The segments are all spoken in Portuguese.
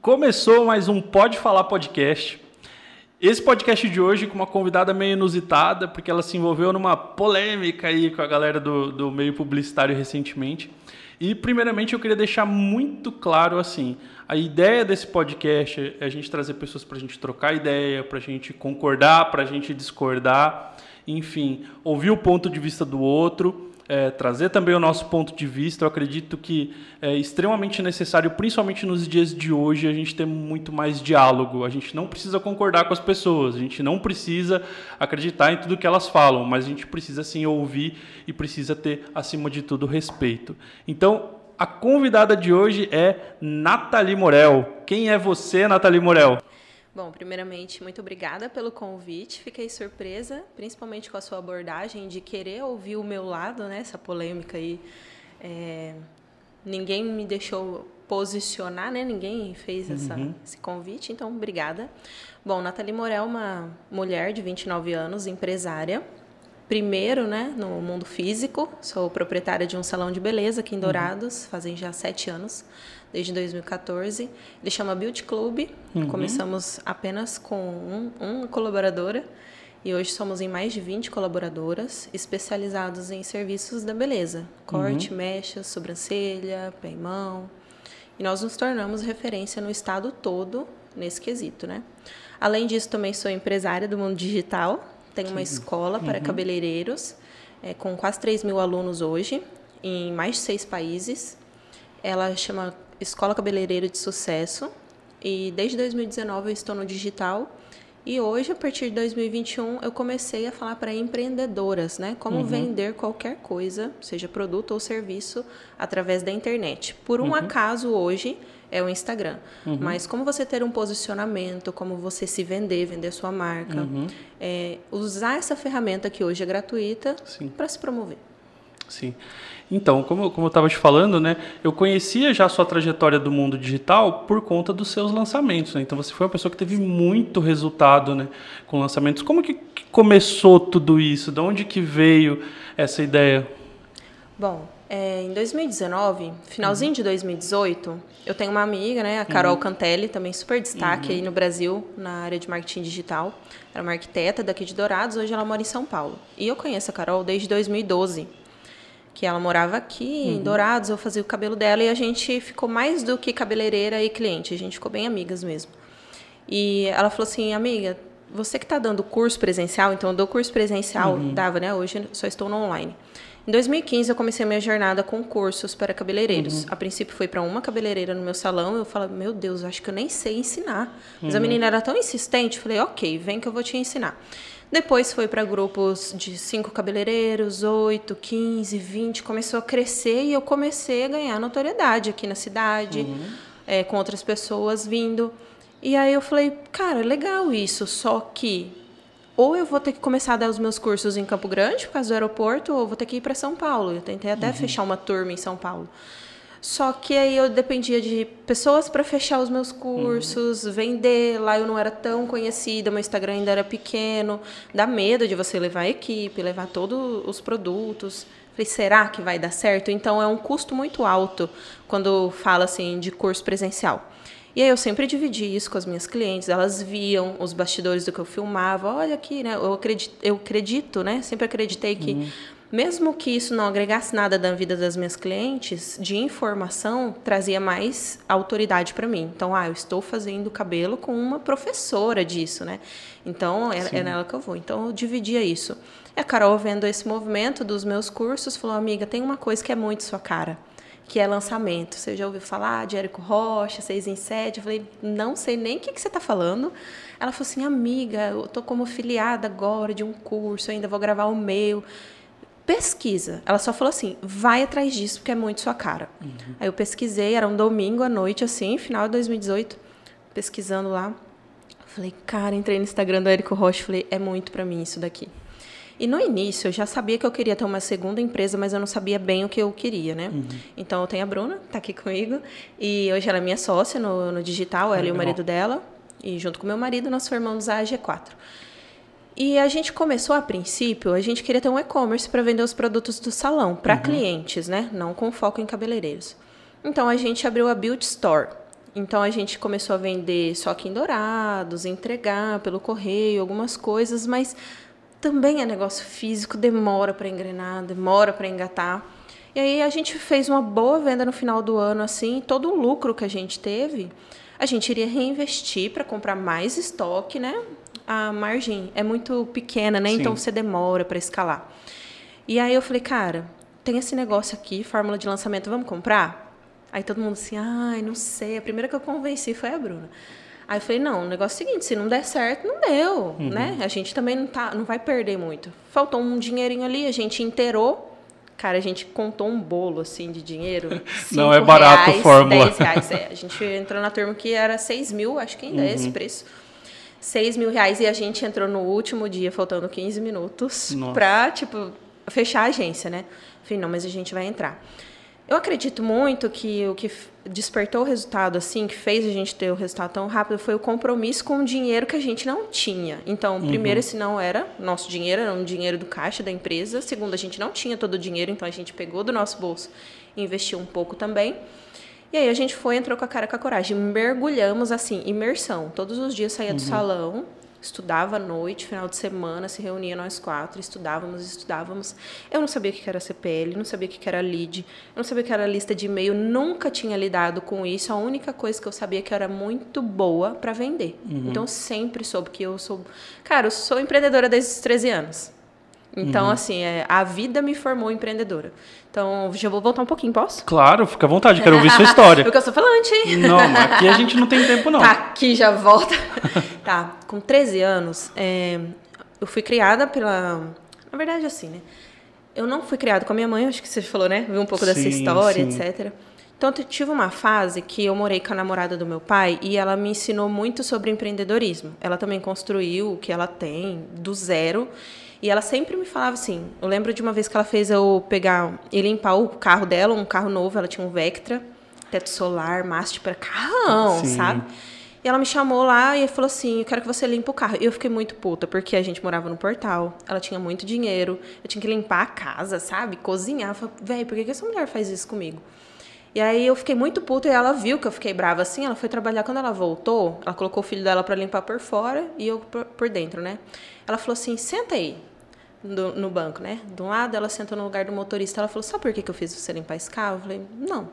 começou mais um Pode Falar Podcast. Esse podcast de hoje com uma convidada meio inusitada, porque ela se envolveu numa polêmica aí com a galera do, do meio publicitário recentemente. E, primeiramente, eu queria deixar muito claro assim: a ideia desse podcast é a gente trazer pessoas para a gente trocar ideia, para a gente concordar, para a gente discordar, enfim, ouvir o ponto de vista do outro é, trazer também o nosso ponto de vista. Eu acredito que é extremamente necessário, principalmente nos dias de hoje, a gente ter muito mais diálogo. A gente não precisa concordar com as pessoas, a gente não precisa acreditar em tudo que elas falam, mas a gente precisa sim ouvir e precisa ter, acima de tudo, respeito. Então, a convidada de hoje é Nathalie Morel. Quem é você, Nathalie Morel? Bom, primeiramente, muito obrigada pelo convite. Fiquei surpresa, principalmente com a sua abordagem de querer ouvir o meu lado, né? Essa polêmica aí. É... Ninguém me deixou posicionar, né? Ninguém fez essa, uhum. esse convite, então obrigada. Bom, Nathalie Morel é uma mulher de 29 anos, empresária. Primeiro, né, no mundo físico. Sou proprietária de um salão de beleza aqui em uhum. Dourados, uhum. fazem já sete anos desde 2014. Ele chama Beauty Club. Uhum. Começamos apenas com um, uma colaboradora e hoje somos em mais de 20 colaboradoras especializados em serviços da beleza: corte, uhum. mechas, sobrancelha, pé e mão. E nós nos tornamos referência no estado todo nesse quesito, né? Além disso, também sou empresária do mundo digital. Tenho uma escola para uhum. cabeleireiros é, com quase 3 mil alunos hoje, em mais de seis países. Ela chama Escola Cabeleireira de Sucesso e desde 2019 eu estou no digital. E hoje, a partir de 2021, eu comecei a falar para empreendedoras, né? Como uhum. vender qualquer coisa, seja produto ou serviço, através da internet. Por um uhum. acaso, hoje, é o Instagram. Uhum. Mas como você ter um posicionamento, como você se vender, vender sua marca. Uhum. É, usar essa ferramenta que hoje é gratuita para se promover. Sim. Então, como, como eu estava te falando, né, eu conhecia já a sua trajetória do mundo digital por conta dos seus lançamentos. Né? Então, você foi uma pessoa que teve muito resultado né, com lançamentos. Como que, que começou tudo isso? De onde que veio essa ideia? Bom, é, em 2019, finalzinho uhum. de 2018, eu tenho uma amiga, né, a Carol uhum. Cantelli, também super destaque uhum. aí no Brasil, na área de marketing digital. Era uma arquiteta daqui de Dourados, hoje ela mora em São Paulo. E eu conheço a Carol desde 2012 que ela morava aqui uhum. em Dourados, eu fazia o cabelo dela e a gente ficou mais do que cabeleireira e cliente, a gente ficou bem amigas mesmo. E ela falou assim, amiga, você que está dando curso presencial, então eu dou curso presencial, uhum. dava, né? Hoje só estou no online. Em 2015 eu comecei a minha jornada com cursos para cabeleireiros. Uhum. A princípio foi para uma cabeleireira no meu salão, eu falei, meu Deus, acho que eu nem sei ensinar. Mas a uhum. menina era tão insistente, eu falei, ok, vem que eu vou te ensinar. Depois foi para grupos de cinco cabeleireiros, oito, quinze, vinte, começou a crescer e eu comecei a ganhar notoriedade aqui na cidade, uhum. é, com outras pessoas vindo. E aí eu falei, cara, legal isso, só que ou eu vou ter que começar a dar os meus cursos em Campo Grande, por causa do aeroporto, ou vou ter que ir para São Paulo. Eu tentei até uhum. fechar uma turma em São Paulo. Só que aí eu dependia de pessoas para fechar os meus cursos, uhum. vender. Lá eu não era tão conhecida, meu Instagram ainda era pequeno. Dá medo de você levar a equipe, levar todos os produtos. Falei, será que vai dar certo? Então é um custo muito alto quando fala assim de curso presencial. E aí eu sempre dividi isso com as minhas clientes, elas viam os bastidores do que eu filmava. Olha aqui, né? Eu acredito, eu acredito né? Sempre acreditei que uhum mesmo que isso não agregasse nada da vida das minhas clientes, de informação trazia mais autoridade para mim. Então, ah, eu estou fazendo cabelo com uma professora disso, né? Então, é, é, nela que eu vou. Então, eu dividia isso. E a Carol, vendo esse movimento dos meus cursos, falou: amiga, tem uma coisa que é muito sua cara, que é lançamento. Você já ouviu falar de Érico Rocha, 6 em 7? Eu falei: não sei nem o que, que você está falando. Ela falou assim: amiga, eu estou como filiada agora de um curso, ainda vou gravar o meu pesquisa. Ela só falou assim: vai atrás disso, porque é muito sua cara. Uhum. Aí eu pesquisei, era um domingo à noite, assim, final de 2018, pesquisando lá. Falei, cara, entrei no Instagram do Érico Rocha, falei, é muito para mim isso daqui. E no início eu já sabia que eu queria ter uma segunda empresa, mas eu não sabia bem o que eu queria, né? Uhum. Então eu tenho a Bruna, tá aqui comigo, e hoje ela é minha sócia no, no digital, ela e o marido dela, e junto com meu marido nós formamos a AG4. E a gente começou a princípio, a gente queria ter um e-commerce para vender os produtos do salão para uhum. clientes, né? Não com foco em cabeleireiros. Então a gente abriu a Build Store. Então a gente começou a vender só aqui em Dourados, entregar pelo correio, algumas coisas, mas também é negócio físico, demora para engrenar, demora para engatar. E aí a gente fez uma boa venda no final do ano, assim, todo o lucro que a gente teve, a gente iria reinvestir para comprar mais estoque, né? A margem é muito pequena, né? Então Sim. Então você demora para escalar. E aí eu falei, cara, tem esse negócio aqui, fórmula de lançamento, vamos comprar? Aí todo mundo assim, ai, não sei. A primeira que eu convenci foi a Bruna. Aí eu falei, não, o negócio é o seguinte, se não der certo, não deu, uhum. né? A gente também não, tá, não vai perder muito. Faltou um dinheirinho ali, a gente inteirou. Cara, a gente contou um bolo, assim, de dinheiro. Não é barato reais, fórmula. 10 reais. É, a gente entrou na turma que era 6 mil, acho que ainda uhum. é esse uhum. preço. 6 mil reais e a gente entrou no último dia, faltando 15 minutos, Nossa. pra, tipo, fechar a agência, né? Falei, não, mas a gente vai entrar. Eu acredito muito que o que despertou o resultado assim, que fez a gente ter o resultado tão rápido, foi o compromisso com o dinheiro que a gente não tinha. Então, uhum. primeiro, esse não era nosso dinheiro, era um dinheiro do caixa da empresa. Segundo, a gente não tinha todo o dinheiro, então a gente pegou do nosso bolso e investiu um pouco também. E aí a gente foi, entrou com a cara com a coragem, mergulhamos assim, imersão. Todos os dias saía uhum. do salão, estudava à noite, final de semana, se reunia nós quatro, estudávamos, estudávamos. Eu não sabia o que era CPL, não sabia o que era lead, eu não sabia o que era lista de e-mail, nunca tinha lidado com isso. A única coisa que eu sabia é que eu era muito boa para vender. Uhum. Então sempre soube que eu sou, cara, eu sou empreendedora desde os 13 anos. Então, uhum. assim, é, a vida me formou empreendedora. Então, já vou voltar um pouquinho, posso? Claro, fica à vontade, quero ouvir sua história. Porque eu sou falante. Não, aqui a gente não tem tempo, não. Tá, aqui já volta. tá, com 13 anos, é, eu fui criada pela... Na verdade, assim, né? Eu não fui criada com a minha mãe, acho que você falou, né? Viu um pouco sim, dessa história, sim. etc. Então, eu tive uma fase que eu morei com a namorada do meu pai e ela me ensinou muito sobre empreendedorismo. Ela também construiu o que ela tem do zero. E ela sempre me falava assim. Eu lembro de uma vez que ela fez eu pegar e limpar o carro dela, um carro novo, ela tinha um Vectra, teto solar, mastro para carrão, Sim. sabe? E ela me chamou lá e falou assim: Eu quero que você limpe o carro. E eu fiquei muito puta, porque a gente morava no portal, ela tinha muito dinheiro, eu tinha que limpar a casa, sabe? Cozinhar. Velho, por que, que essa mulher faz isso comigo? E aí eu fiquei muito puta e ela viu que eu fiquei brava assim. Ela foi trabalhar. Quando ela voltou, ela colocou o filho dela para limpar por fora e eu por dentro, né? Ela falou assim: senta aí do, no banco, né? De um lado, ela sentou no lugar do motorista. Ela falou: Sabe por que, que eu fiz você limpar esse carro? Eu falei: Não.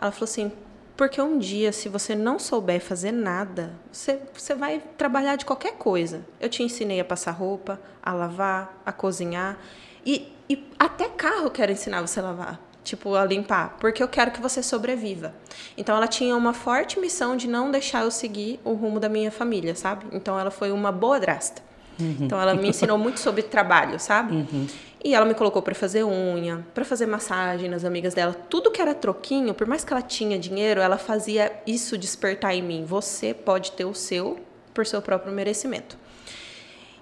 Ela falou assim: Porque um dia, se você não souber fazer nada, você, você vai trabalhar de qualquer coisa. Eu te ensinei a passar roupa, a lavar, a cozinhar. E, e até carro eu quero ensinar você a lavar tipo, a limpar, porque eu quero que você sobreviva. Então ela tinha uma forte missão de não deixar eu seguir o rumo da minha família, sabe? Então ela foi uma boa drasta. Uhum. Então ela me ensinou muito sobre trabalho, sabe? Uhum. E ela me colocou para fazer unha, para fazer massagem nas amigas dela. Tudo que era troquinho, por mais que ela tinha dinheiro, ela fazia isso despertar em mim. Você pode ter o seu por seu próprio merecimento.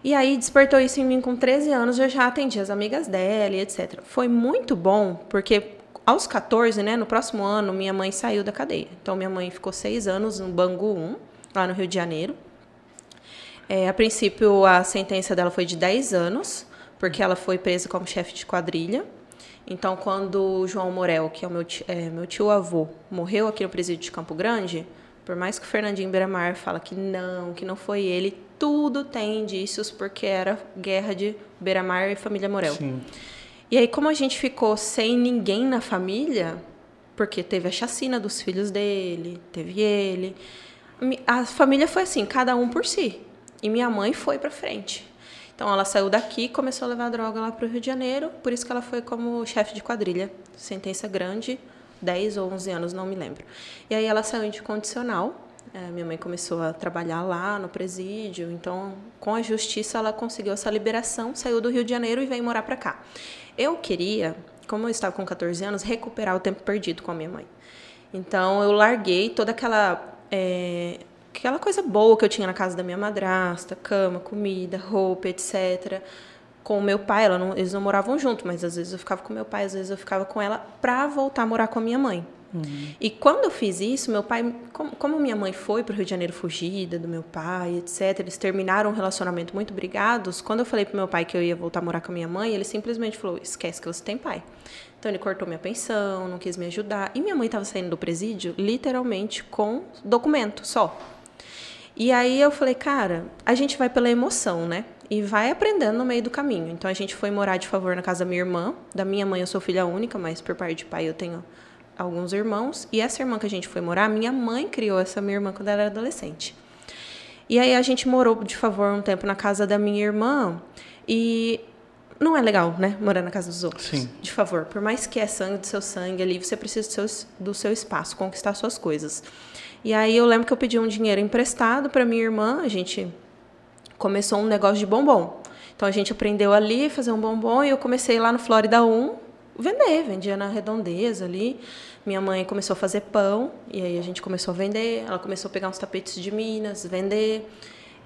E aí despertou isso em mim com 13 anos, eu já atendi as amigas dela e etc. Foi muito bom, porque aos 14, né, no próximo ano, minha mãe saiu da cadeia. Então minha mãe ficou seis anos no Bangu 1, lá no Rio de Janeiro. É, a princípio, a sentença dela foi de 10 anos, porque ela foi presa como chefe de quadrilha. Então, quando o João Morel, que é o meu tio, é, meu tio avô, morreu aqui no presídio de Campo Grande, por mais que o Fernandinho Beiramar fala que não, que não foi ele, tudo tem indícios porque era guerra de Beiramar e família Morel. Sim. E aí, como a gente ficou sem ninguém na família, porque teve a chacina dos filhos dele, teve ele, a família foi assim, cada um por si. E minha mãe foi para frente. Então ela saiu daqui começou a levar droga lá para o Rio de Janeiro, por isso que ela foi como chefe de quadrilha. Sentença grande, 10 ou 11 anos, não me lembro. E aí ela saiu de condicional. É, minha mãe começou a trabalhar lá no presídio, então com a justiça ela conseguiu essa liberação, saiu do Rio de Janeiro e veio morar para cá. Eu queria, como eu estava com 14 anos, recuperar o tempo perdido com a minha mãe. Então eu larguei toda aquela é, aquela coisa boa que eu tinha na casa da minha madrasta, cama, comida, roupa, etc. Com o meu pai, ela não, eles não moravam junto, mas às vezes eu ficava com meu pai, às vezes eu ficava com ela para voltar a morar com a minha mãe. Uhum. E quando eu fiz isso, meu pai, como, como minha mãe foi para o Rio de Janeiro fugida do meu pai, etc., eles terminaram um relacionamento muito brigados. Quando eu falei para meu pai que eu ia voltar a morar com a minha mãe, ele simplesmente falou: esquece que você tem pai. Então ele cortou minha pensão, não quis me ajudar. E minha mãe estava saindo do presídio literalmente com documento só. E aí eu falei, cara, a gente vai pela emoção, né? E vai aprendendo no meio do caminho. Então a gente foi morar de favor na casa da minha irmã. Da minha mãe eu sou filha única, mas por parte de pai eu tenho alguns irmãos. E essa irmã que a gente foi morar, minha mãe criou essa minha irmã quando ela era adolescente. E aí a gente morou de favor um tempo na casa da minha irmã. E não é legal, né? Morar na casa dos outros. Sim. De favor. Por mais que é sangue do seu sangue ali, você precisa do seu, do seu espaço, conquistar suas coisas. E aí eu lembro que eu pedi um dinheiro emprestado para minha irmã. A gente começou um negócio de bombom. Então a gente aprendeu ali a fazer um bombom e eu comecei lá no Flórida 1 vender, vendia na redondeza ali. Minha mãe começou a fazer pão e aí a gente começou a vender. Ela começou a pegar uns tapetes de Minas, vender.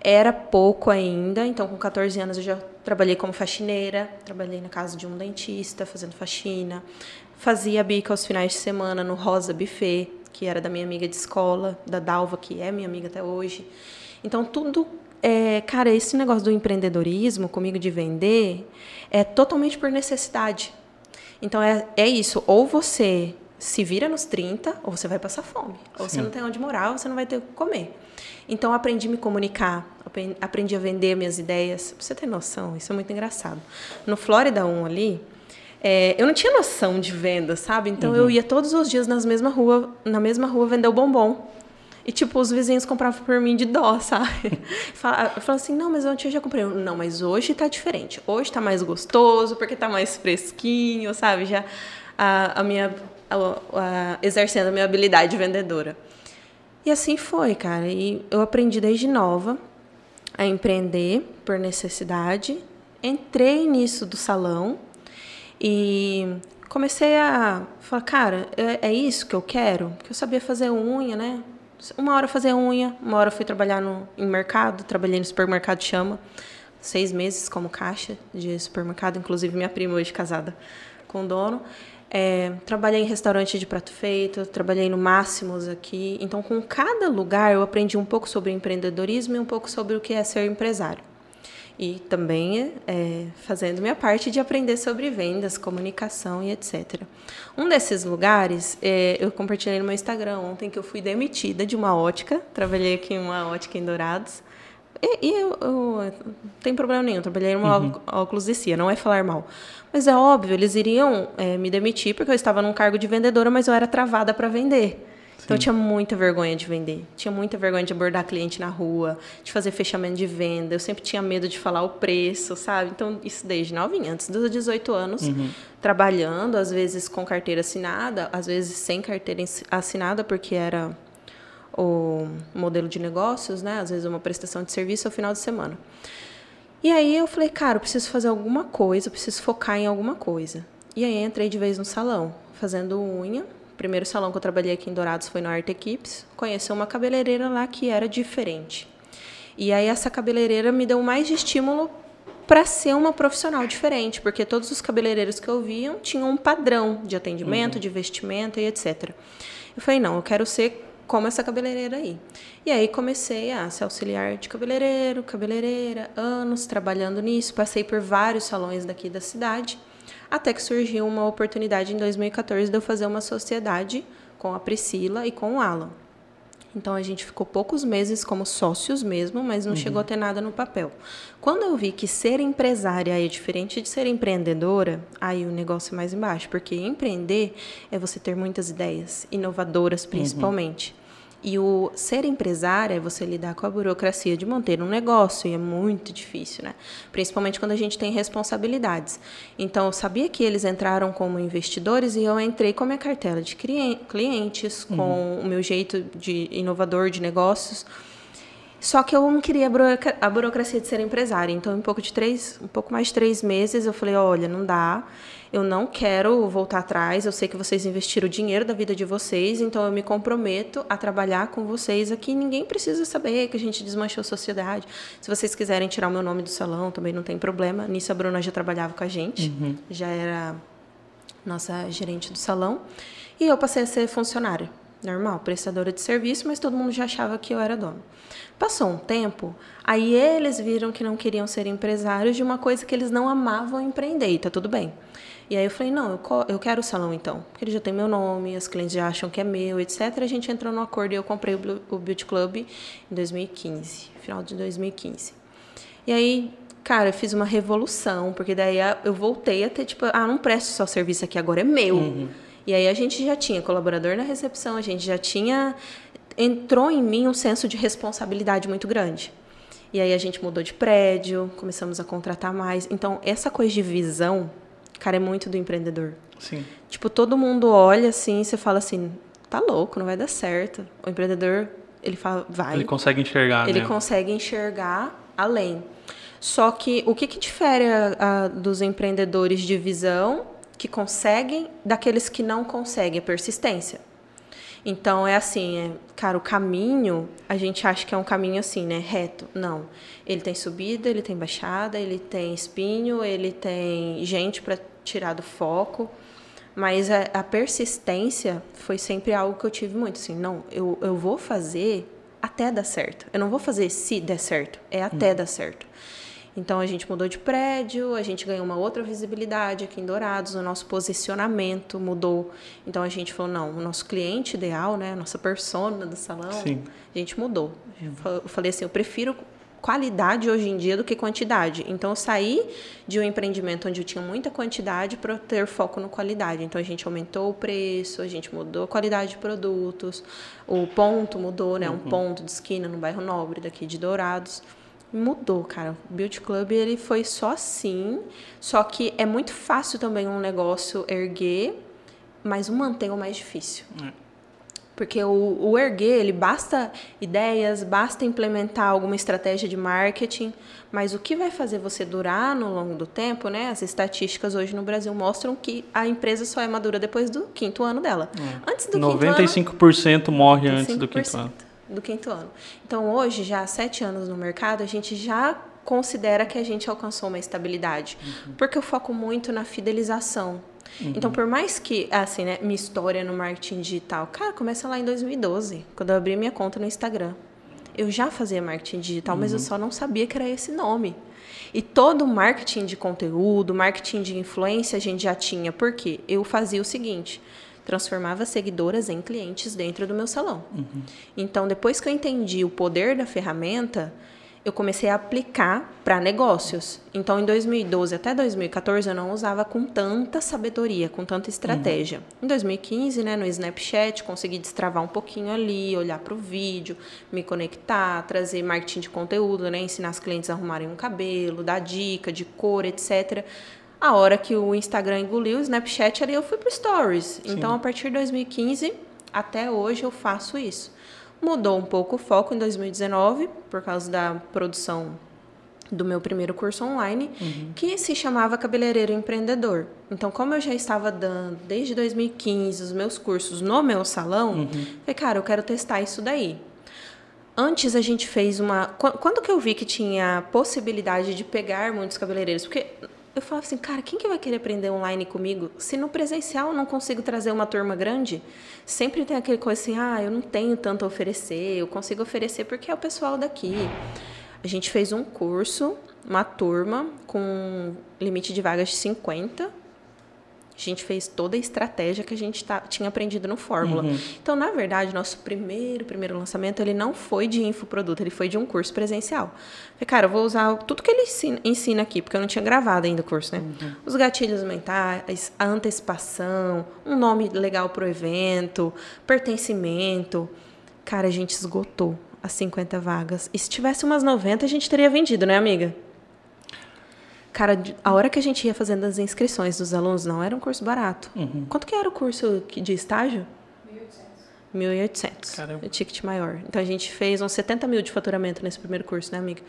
Era pouco ainda, então com 14 anos eu já trabalhei como faxineira, trabalhei na casa de um dentista fazendo faxina, fazia bico aos finais de semana no Rosa Buffet, que era da minha amiga de escola, da Dalva, que é minha amiga até hoje. Então tudo é, cara, esse negócio do empreendedorismo comigo de vender é totalmente por necessidade. Então é, é isso, ou você se vira nos 30, ou você vai passar fome. Ou Sim. você não tem onde morar, ou você não vai ter o que comer. Então aprendi a me comunicar, aprendi a vender minhas ideias. Pra você ter noção, isso é muito engraçado. No Flórida 1 ali, é, eu não tinha noção de venda, sabe? Então uhum. eu ia todos os dias nas mesma rua, na mesma rua vender o bombom. E, tipo, os vizinhos compravam por mim de dó, sabe? Eu falava assim, não, mas ontem eu já comprei. Não, mas hoje tá diferente. Hoje tá mais gostoso, porque tá mais fresquinho, sabe? Já a, a minha... A, a, exercendo a minha habilidade vendedora. E assim foi, cara. E eu aprendi desde nova a empreender por necessidade. Entrei nisso do salão e comecei a falar, cara, é, é isso que eu quero? Porque eu sabia fazer unha, né? Uma hora fazer unha, uma hora fui trabalhar no, em mercado, trabalhei no supermercado Chama, seis meses como caixa de supermercado, inclusive minha prima hoje casada com o dono. É, trabalhei em restaurante de prato feito, trabalhei no Máximos aqui. Então, com cada lugar, eu aprendi um pouco sobre empreendedorismo e um pouco sobre o que é ser empresário. E também é, fazendo minha parte de aprender sobre vendas, comunicação e etc. Um desses lugares, é, eu compartilhei no meu Instagram ontem que eu fui demitida de uma ótica. Trabalhei aqui em uma ótica em Dourados. E, e eu, eu, não tem problema nenhum, trabalhei numa uhum. óculos de cia, não é falar mal. Mas é óbvio, eles iriam é, me demitir porque eu estava num cargo de vendedora, mas eu era travada para vender. Então eu tinha muita vergonha de vender. Tinha muita vergonha de abordar cliente na rua, de fazer fechamento de venda. Eu sempre tinha medo de falar o preço, sabe? Então, isso desde novinha, antes dos 18 anos, uhum. trabalhando, às vezes com carteira assinada, às vezes sem carteira assinada, porque era o modelo de negócios, né? Às vezes uma prestação de serviço ao final de semana. E aí eu falei, cara, eu preciso fazer alguma coisa, eu preciso focar em alguma coisa. E aí entrei de vez no salão, fazendo unha. O primeiro salão que eu trabalhei aqui em Dourados foi no Art Equipes. Conheci uma cabeleireira lá que era diferente. E aí essa cabeleireira me deu mais de estímulo para ser uma profissional diferente, porque todos os cabeleireiros que eu via tinham um padrão de atendimento, uhum. de vestimenta e etc. Eu falei, não, eu quero ser como essa cabeleireira aí. E aí comecei a ser auxiliar de cabeleireiro, cabeleireira, anos trabalhando nisso, passei por vários salões daqui da cidade, até que surgiu uma oportunidade em 2014 de eu fazer uma sociedade com a Priscila e com o Alan. Então a gente ficou poucos meses como sócios mesmo, mas não uhum. chegou a ter nada no papel. Quando eu vi que ser empresária é diferente de ser empreendedora, aí o negócio é mais embaixo, porque empreender é você ter muitas ideias, inovadoras uhum. principalmente. Uhum. E o ser empresária é você lidar com a burocracia de manter um negócio, e é muito difícil, né? Principalmente quando a gente tem responsabilidades. Então, eu sabia que eles entraram como investidores e eu entrei com a minha cartela de clientes, com uhum. o meu jeito de inovador de negócios. Só que eu não queria a burocracia de ser empresária. Então, em pouco de três, um pouco mais de três meses, eu falei, olha, não dá eu não quero voltar atrás, eu sei que vocês investiram o dinheiro da vida de vocês, então eu me comprometo a trabalhar com vocês aqui. Ninguém precisa saber que a gente desmanchou a sociedade. Se vocês quiserem tirar o meu nome do salão, também não tem problema. Nisso a Bruna já trabalhava com a gente, uhum. já era nossa gerente do salão. E eu passei a ser funcionária, normal, prestadora de serviço, mas todo mundo já achava que eu era dona. Passou um tempo, aí eles viram que não queriam ser empresários de uma coisa que eles não amavam empreender, e tá tudo bem. E aí eu falei, não, eu, eu quero o salão então, porque ele já tem meu nome, os clientes já acham que é meu, etc. A gente entrou no acordo e eu comprei o, o Beauty Club em 2015, final de 2015. E aí, cara, eu fiz uma revolução, porque daí eu voltei a ter, tipo, ah, não presto só serviço aqui, agora é meu. Uhum. E aí a gente já tinha colaborador na recepção, a gente já tinha entrou em mim um senso de responsabilidade muito grande. E aí a gente mudou de prédio, começamos a contratar mais. Então, essa coisa de visão, cara, é muito do empreendedor. Sim. Tipo, todo mundo olha assim, você fala assim, tá louco, não vai dar certo. O empreendedor, ele fala, vai. Ele consegue enxergar, Ele né? consegue enxergar além. Só que o que, que difere a, a, dos empreendedores de visão que conseguem daqueles que não conseguem? A persistência. Então é assim, é, cara, o caminho, a gente acha que é um caminho assim, né, reto. Não. Ele tem subida, ele tem baixada, ele tem espinho, ele tem gente para tirar do foco. Mas a, a, persistência foi sempre algo que eu tive muito assim, não, eu, eu vou fazer até dar certo. Eu não vou fazer se der certo, é até hum. dar certo. Então a gente mudou de prédio, a gente ganhou uma outra visibilidade aqui em Dourados, o nosso posicionamento mudou. Então a gente falou, não, o nosso cliente ideal, né, a nossa persona do salão, Sim. a gente mudou. Eu falei assim, eu prefiro qualidade hoje em dia do que quantidade. Então eu saí de um empreendimento onde eu tinha muita quantidade para ter foco no qualidade. Então a gente aumentou o preço, a gente mudou a qualidade de produtos, o ponto mudou, né, uhum. um ponto de esquina no bairro Nobre daqui de Dourados mudou, cara. O Beauty Club ele foi só assim, só que é muito fácil também um negócio erguer, mas o manter é o mais difícil. É. Porque o, o erguer, ele basta ideias, basta implementar alguma estratégia de marketing, mas o que vai fazer você durar no longo do tempo, né? As estatísticas hoje no Brasil mostram que a empresa só é madura depois do quinto ano dela. É. Antes do 95% quinto ano, morre 95%. antes do quinto ano do quinto ano. Então, hoje, já há sete anos no mercado, a gente já considera que a gente alcançou uma estabilidade, uhum. porque eu foco muito na fidelização. Uhum. Então, por mais que, assim, né, minha história no marketing digital, cara, começa lá em 2012, quando eu abri minha conta no Instagram. Eu já fazia marketing digital, uhum. mas eu uhum. só não sabia que era esse nome. E todo marketing de conteúdo, marketing de influência a gente já tinha, porque eu fazia o seguinte: transformava seguidoras em clientes dentro do meu salão. Uhum. Então, depois que eu entendi o poder da ferramenta, eu comecei a aplicar para negócios. Então, em 2012 até 2014, eu não usava com tanta sabedoria, com tanta estratégia. Uhum. Em 2015, né, no Snapchat, consegui destravar um pouquinho ali, olhar para o vídeo, me conectar, trazer marketing de conteúdo, né, ensinar os clientes a arrumarem um cabelo, dar dica de cor, etc. A hora que o Instagram engoliu, o Snapchat, ali eu fui para Stories. Sim. Então, a partir de 2015 até hoje eu faço isso. Mudou um pouco o foco em 2019 por causa da produção do meu primeiro curso online, uhum. que se chamava Cabeleireiro Empreendedor. Então, como eu já estava dando desde 2015 os meus cursos no meu salão, uhum. falei, cara, eu quero testar isso daí. Antes a gente fez uma. Quando que eu vi que tinha possibilidade de pegar muitos cabeleireiros? Porque eu falava assim, cara, quem que vai querer aprender online comigo? Se no presencial eu não consigo trazer uma turma grande, sempre tem aquele coisa assim, ah, eu não tenho tanto a oferecer, eu consigo oferecer porque é o pessoal daqui. A gente fez um curso, uma turma com limite de vagas de 50 a gente fez toda a estratégia que a gente tá, tinha aprendido no Fórmula. Uhum. Então, na verdade, nosso primeiro, primeiro lançamento, ele não foi de infoproduto, ele foi de um curso presencial. Falei, cara, eu vou usar tudo que ele ensina, ensina aqui, porque eu não tinha gravado ainda o curso, né? Uhum. Os gatilhos mentais, a antecipação, um nome legal para o evento, pertencimento. Cara, a gente esgotou as 50 vagas. E se tivesse umas 90, a gente teria vendido, né, amiga? Cara, a hora que a gente ia fazendo as inscrições dos alunos, não era um curso barato. Uhum. Quanto que era o curso de estágio? 1.800. 1.800. O ticket maior. Então a gente fez uns 70 mil de faturamento nesse primeiro curso, né, amiga?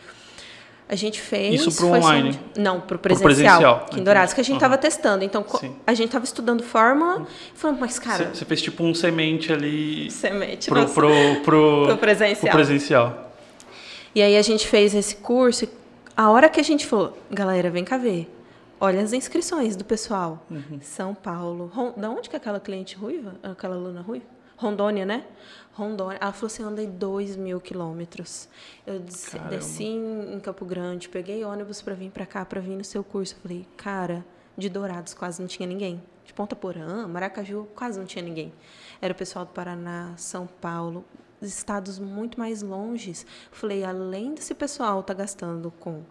A gente fez. Isso para online? Só, não, para o presencial. Pro presencial. Em Dourados, que a gente estava uhum. testando. Então, Sim. a gente estava estudando fórmula uhum. e falando, mas, cara. Você fez tipo um semente ali. Semente, pro, pro, pro, pro presencial. Pro presencial. E aí a gente fez esse curso a hora que a gente falou, galera, vem cá ver. olha as inscrições do pessoal. Uhum. São Paulo. Ron... Da onde que é aquela cliente ruiva? Aquela aluna ruiva? Rondônia, né? Rondônia. Ela falou assim: eu andei 2 mil quilômetros. Eu desci, desci em Campo Grande, peguei ônibus para vir para cá, para vir no seu curso. Eu falei, cara, de Dourados quase não tinha ninguém. De Ponta Porã, Maracaju, quase não tinha ninguém. Era o pessoal do Paraná, São Paulo, estados muito mais longes. Falei, além desse pessoal tá gastando com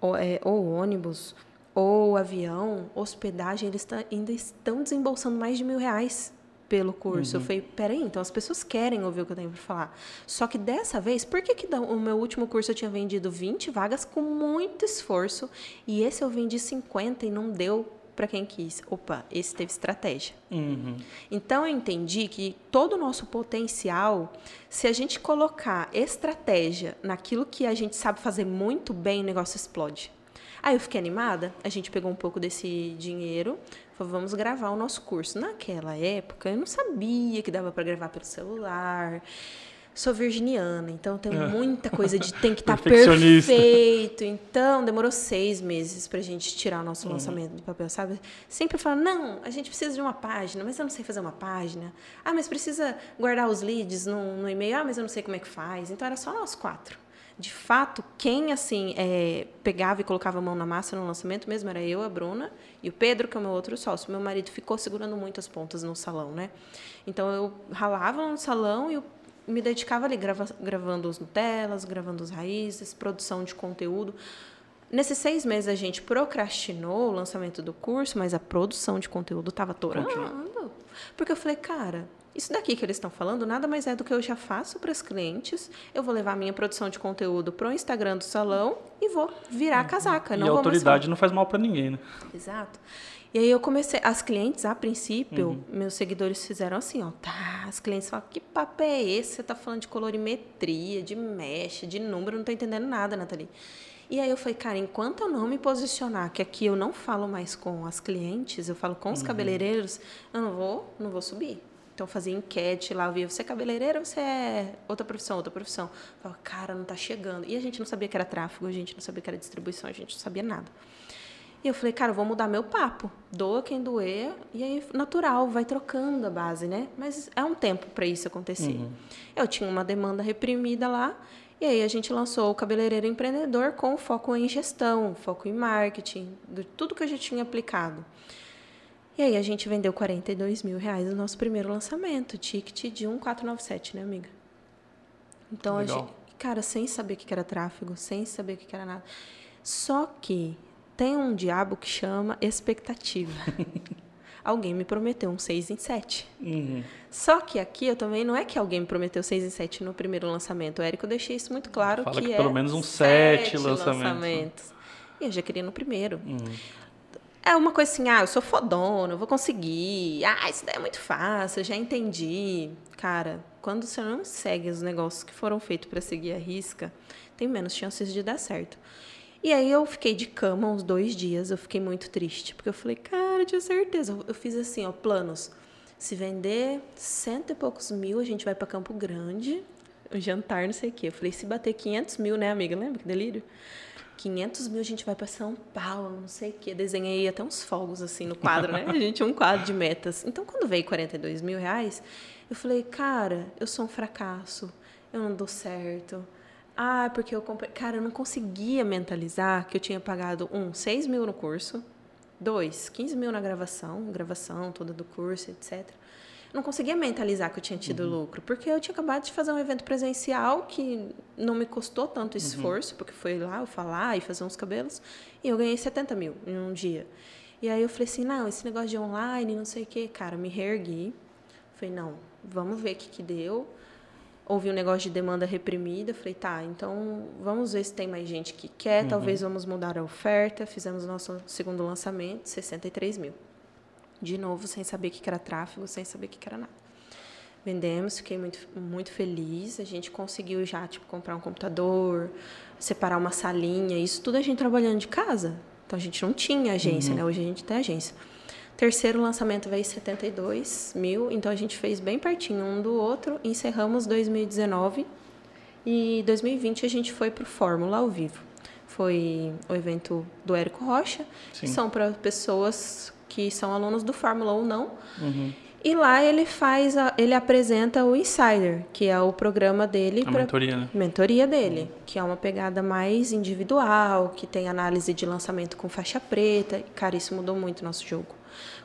ou, é, ou ônibus, ou avião, hospedagem, eles tá, ainda estão desembolsando mais de mil reais pelo curso. Uhum. Eu falei, peraí, então as pessoas querem ouvir o que eu tenho para falar. Só que dessa vez, por que, que o meu último curso eu tinha vendido 20 vagas com muito esforço e esse eu vendi 50 e não deu para quem quis? Opa, esse teve estratégia. Uhum. Então eu entendi que todo o nosso potencial, se a gente colocar estratégia naquilo que a gente sabe fazer muito bem, o negócio explode. Aí eu fiquei animada, a gente pegou um pouco desse dinheiro, falou, vamos gravar o nosso curso. Naquela época, eu não sabia que dava para gravar pelo celular. Sou virginiana, então tem é. muita coisa de tem que estar tá perfeito. Então, demorou seis meses para a gente tirar o nosso uhum. lançamento do papel, sabe? Sempre fala, não, a gente precisa de uma página, mas eu não sei fazer uma página. Ah, mas precisa guardar os leads no, no e-mail. Ah, mas eu não sei como é que faz. Então, era só nós quatro de fato, quem assim é, pegava e colocava a mão na massa no lançamento mesmo era eu, a Bruna e o Pedro, que é o meu outro sócio. Meu marido ficou segurando muitas pontas no salão, né? Então eu ralava no salão e eu me dedicava ali grava, gravando os Nutellas, gravando os raízes, produção de conteúdo. Nesses seis meses a gente procrastinou o lançamento do curso, mas a produção de conteúdo estava torando. Porque eu falei, cara, isso daqui que eles estão falando nada mais é do que eu já faço para os clientes. Eu vou levar a minha produção de conteúdo para o Instagram do salão e vou virar a casaca. Não e a autoridade não faz mal para ninguém, né? Exato. E aí eu comecei, as clientes, a princípio, uhum. meus seguidores fizeram assim, ó, tá, as clientes falam, que papo é esse? Você tá falando de colorimetria, de mesh, de número, não tô entendendo nada, Nathalie. E aí eu falei, cara, enquanto eu não me posicionar, que aqui eu não falo mais com as clientes, eu falo com os uhum. cabeleireiros, eu não vou, não vou subir. Então fazia enquete lá, eu via, você é cabeleireira ou você é outra profissão, outra profissão? Eu falava, cara, não tá chegando. E a gente não sabia que era tráfego, a gente não sabia que era distribuição, a gente não sabia nada. E eu falei, cara, eu vou mudar meu papo. Doa quem doer. E aí, natural, vai trocando a base, né? Mas é um tempo para isso acontecer. Uhum. Eu tinha uma demanda reprimida lá. E aí a gente lançou o Cabeleireiro Empreendedor com foco em gestão, foco em marketing, de tudo que eu já tinha aplicado. E aí a gente vendeu 42 mil reais no nosso primeiro lançamento, ticket de 1497, né, amiga? Então, Legal. a gente, cara, sem saber o que era tráfego, sem saber o que era nada. Só que tem um diabo que chama expectativa. alguém me prometeu um 6 em 7. Uhum. Só que aqui eu também não é que alguém me prometeu 6 em 7 no primeiro lançamento. Érico, eu deixei isso muito claro Fala que, que é pelo menos uns 7 lançamentos. lançamentos. E eu já queria no primeiro. Uhum. É uma coisa assim, ah, eu sou fodona, eu vou conseguir. Ah, isso daí é muito fácil, eu já entendi. Cara, quando você não segue os negócios que foram feitos para seguir a risca, tem menos chances de dar certo. E aí eu fiquei de cama uns dois dias, eu fiquei muito triste, porque eu falei, cara, eu tinha certeza. Eu fiz assim, ó, planos. Se vender cento e poucos mil, a gente vai para Campo Grande, um jantar, não sei o quê. Eu falei, se bater 500 mil, né, amiga? Lembra que delírio? 500 mil a gente vai para São Paulo, não sei o quê. Desenhei até uns fogos assim no quadro, né? A gente tinha um quadro de metas. Então, quando veio 42 mil reais, eu falei, cara, eu sou um fracasso, eu não dou certo. Ah, porque eu comprei. Cara, eu não conseguia mentalizar que eu tinha pagado, um, 6 mil no curso, dois, 15 mil na gravação, gravação toda do curso, etc não conseguia mentalizar que eu tinha tido uhum. lucro, porque eu tinha acabado de fazer um evento presencial que não me custou tanto uhum. esforço, uhum. porque foi lá eu falar e fazer uns cabelos, e eu ganhei 70 mil em um dia. E aí eu falei assim, não, esse negócio de online, não sei o quê, cara, me reergui. Falei, não, vamos ver o que, que deu. Houve um negócio de demanda reprimida. Falei, tá, então vamos ver se tem mais gente que quer. Uhum. Talvez vamos mudar a oferta. Fizemos nosso segundo lançamento, 63 mil. De novo, sem saber o que era tráfego, sem saber o que era nada. Vendemos, fiquei muito, muito feliz. A gente conseguiu já, tipo, comprar um computador, separar uma salinha, isso tudo a gente trabalhando de casa. Então a gente não tinha agência, uhum. né? Hoje a gente tem agência. Terceiro lançamento veio 72 mil, então a gente fez bem pertinho um do outro. Encerramos 2019 e 2020 a gente foi para o Fórmula ao vivo. foi o evento do Érico Rocha, Sim. que são para pessoas que são alunos do Fórmula ou não. Uhum. E lá ele faz, a- ele apresenta o Insider, que é o programa dele A pra- mentoria, né? mentoria dele, que é uma pegada mais individual, que tem análise de lançamento com faixa preta. Cara, isso mudou muito o nosso jogo.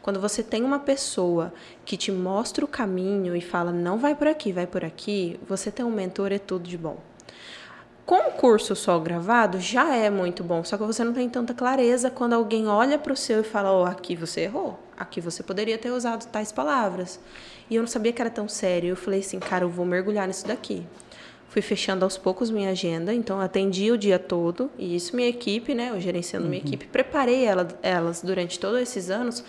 Quando você tem uma pessoa que te mostra o caminho e fala, não vai por aqui, vai por aqui, você ter um mentor é tudo de bom. Com o curso só gravado já é muito bom, só que você não tem tanta clareza quando alguém olha para o seu e fala: oh, aqui você errou, aqui você poderia ter usado tais palavras. E eu não sabia que era tão sério. Eu falei assim: cara, eu vou mergulhar nisso daqui. Fui fechando aos poucos minha agenda, então atendi o dia todo, e isso minha equipe, né, eu gerenciando minha equipe, preparei ela, elas durante todos esses anos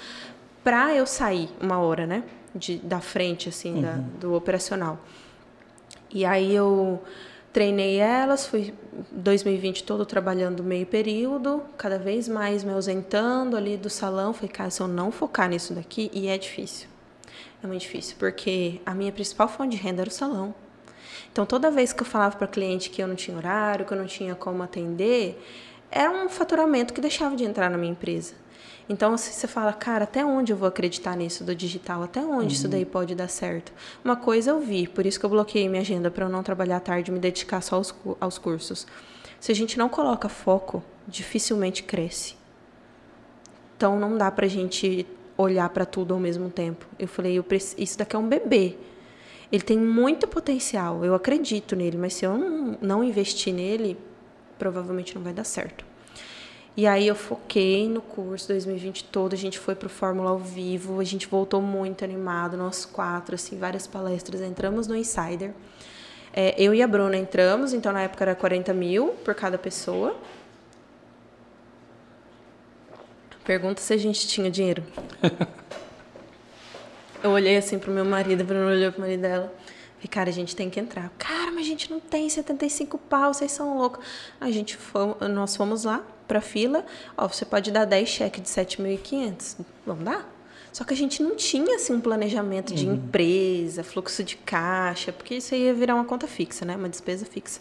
para eu sair uma hora, né, de, da frente, assim, da, do operacional. E aí eu treinei elas, fui 2020 todo trabalhando meio período, cada vez mais me ausentando ali do salão. Falei, cara, se eu não focar nisso daqui, e é difícil. É muito difícil, porque a minha principal fonte de renda era o salão. Então, toda vez que eu falava para cliente que eu não tinha horário, que eu não tinha como atender, era um faturamento que deixava de entrar na minha empresa. Então, você fala, cara, até onde eu vou acreditar nisso do digital? Até onde isso daí pode dar certo? Uma coisa eu vi, por isso que eu bloqueei minha agenda para eu não trabalhar à tarde e me dedicar só aos, aos cursos. Se a gente não coloca foco, dificilmente cresce. Então não dá pra gente olhar para tudo ao mesmo tempo. Eu falei, eu preci- isso daqui é um bebê. Ele tem muito potencial, eu acredito nele, mas se eu não, não investir nele, provavelmente não vai dar certo. E aí eu foquei no curso 2020 todo, a gente foi pro Fórmula ao vivo, a gente voltou muito animado, nós quatro, assim, várias palestras, entramos no Insider. É, eu e a Bruna entramos, então na época era 40 mil por cada pessoa. Pergunta se a gente tinha dinheiro. Eu olhei assim pro meu marido, a Bruna olhou pro marido dela. Falei, cara, a gente tem que entrar. Cara, mas a gente não tem 75 pau, vocês são loucos. A gente foi, nós fomos lá pra fila. Ó, você pode dar 10 cheques de 7.500. Vamos dar? Só que a gente não tinha assim um planejamento de empresa, fluxo de caixa, porque isso aí ia virar uma conta fixa, né? Uma despesa fixa.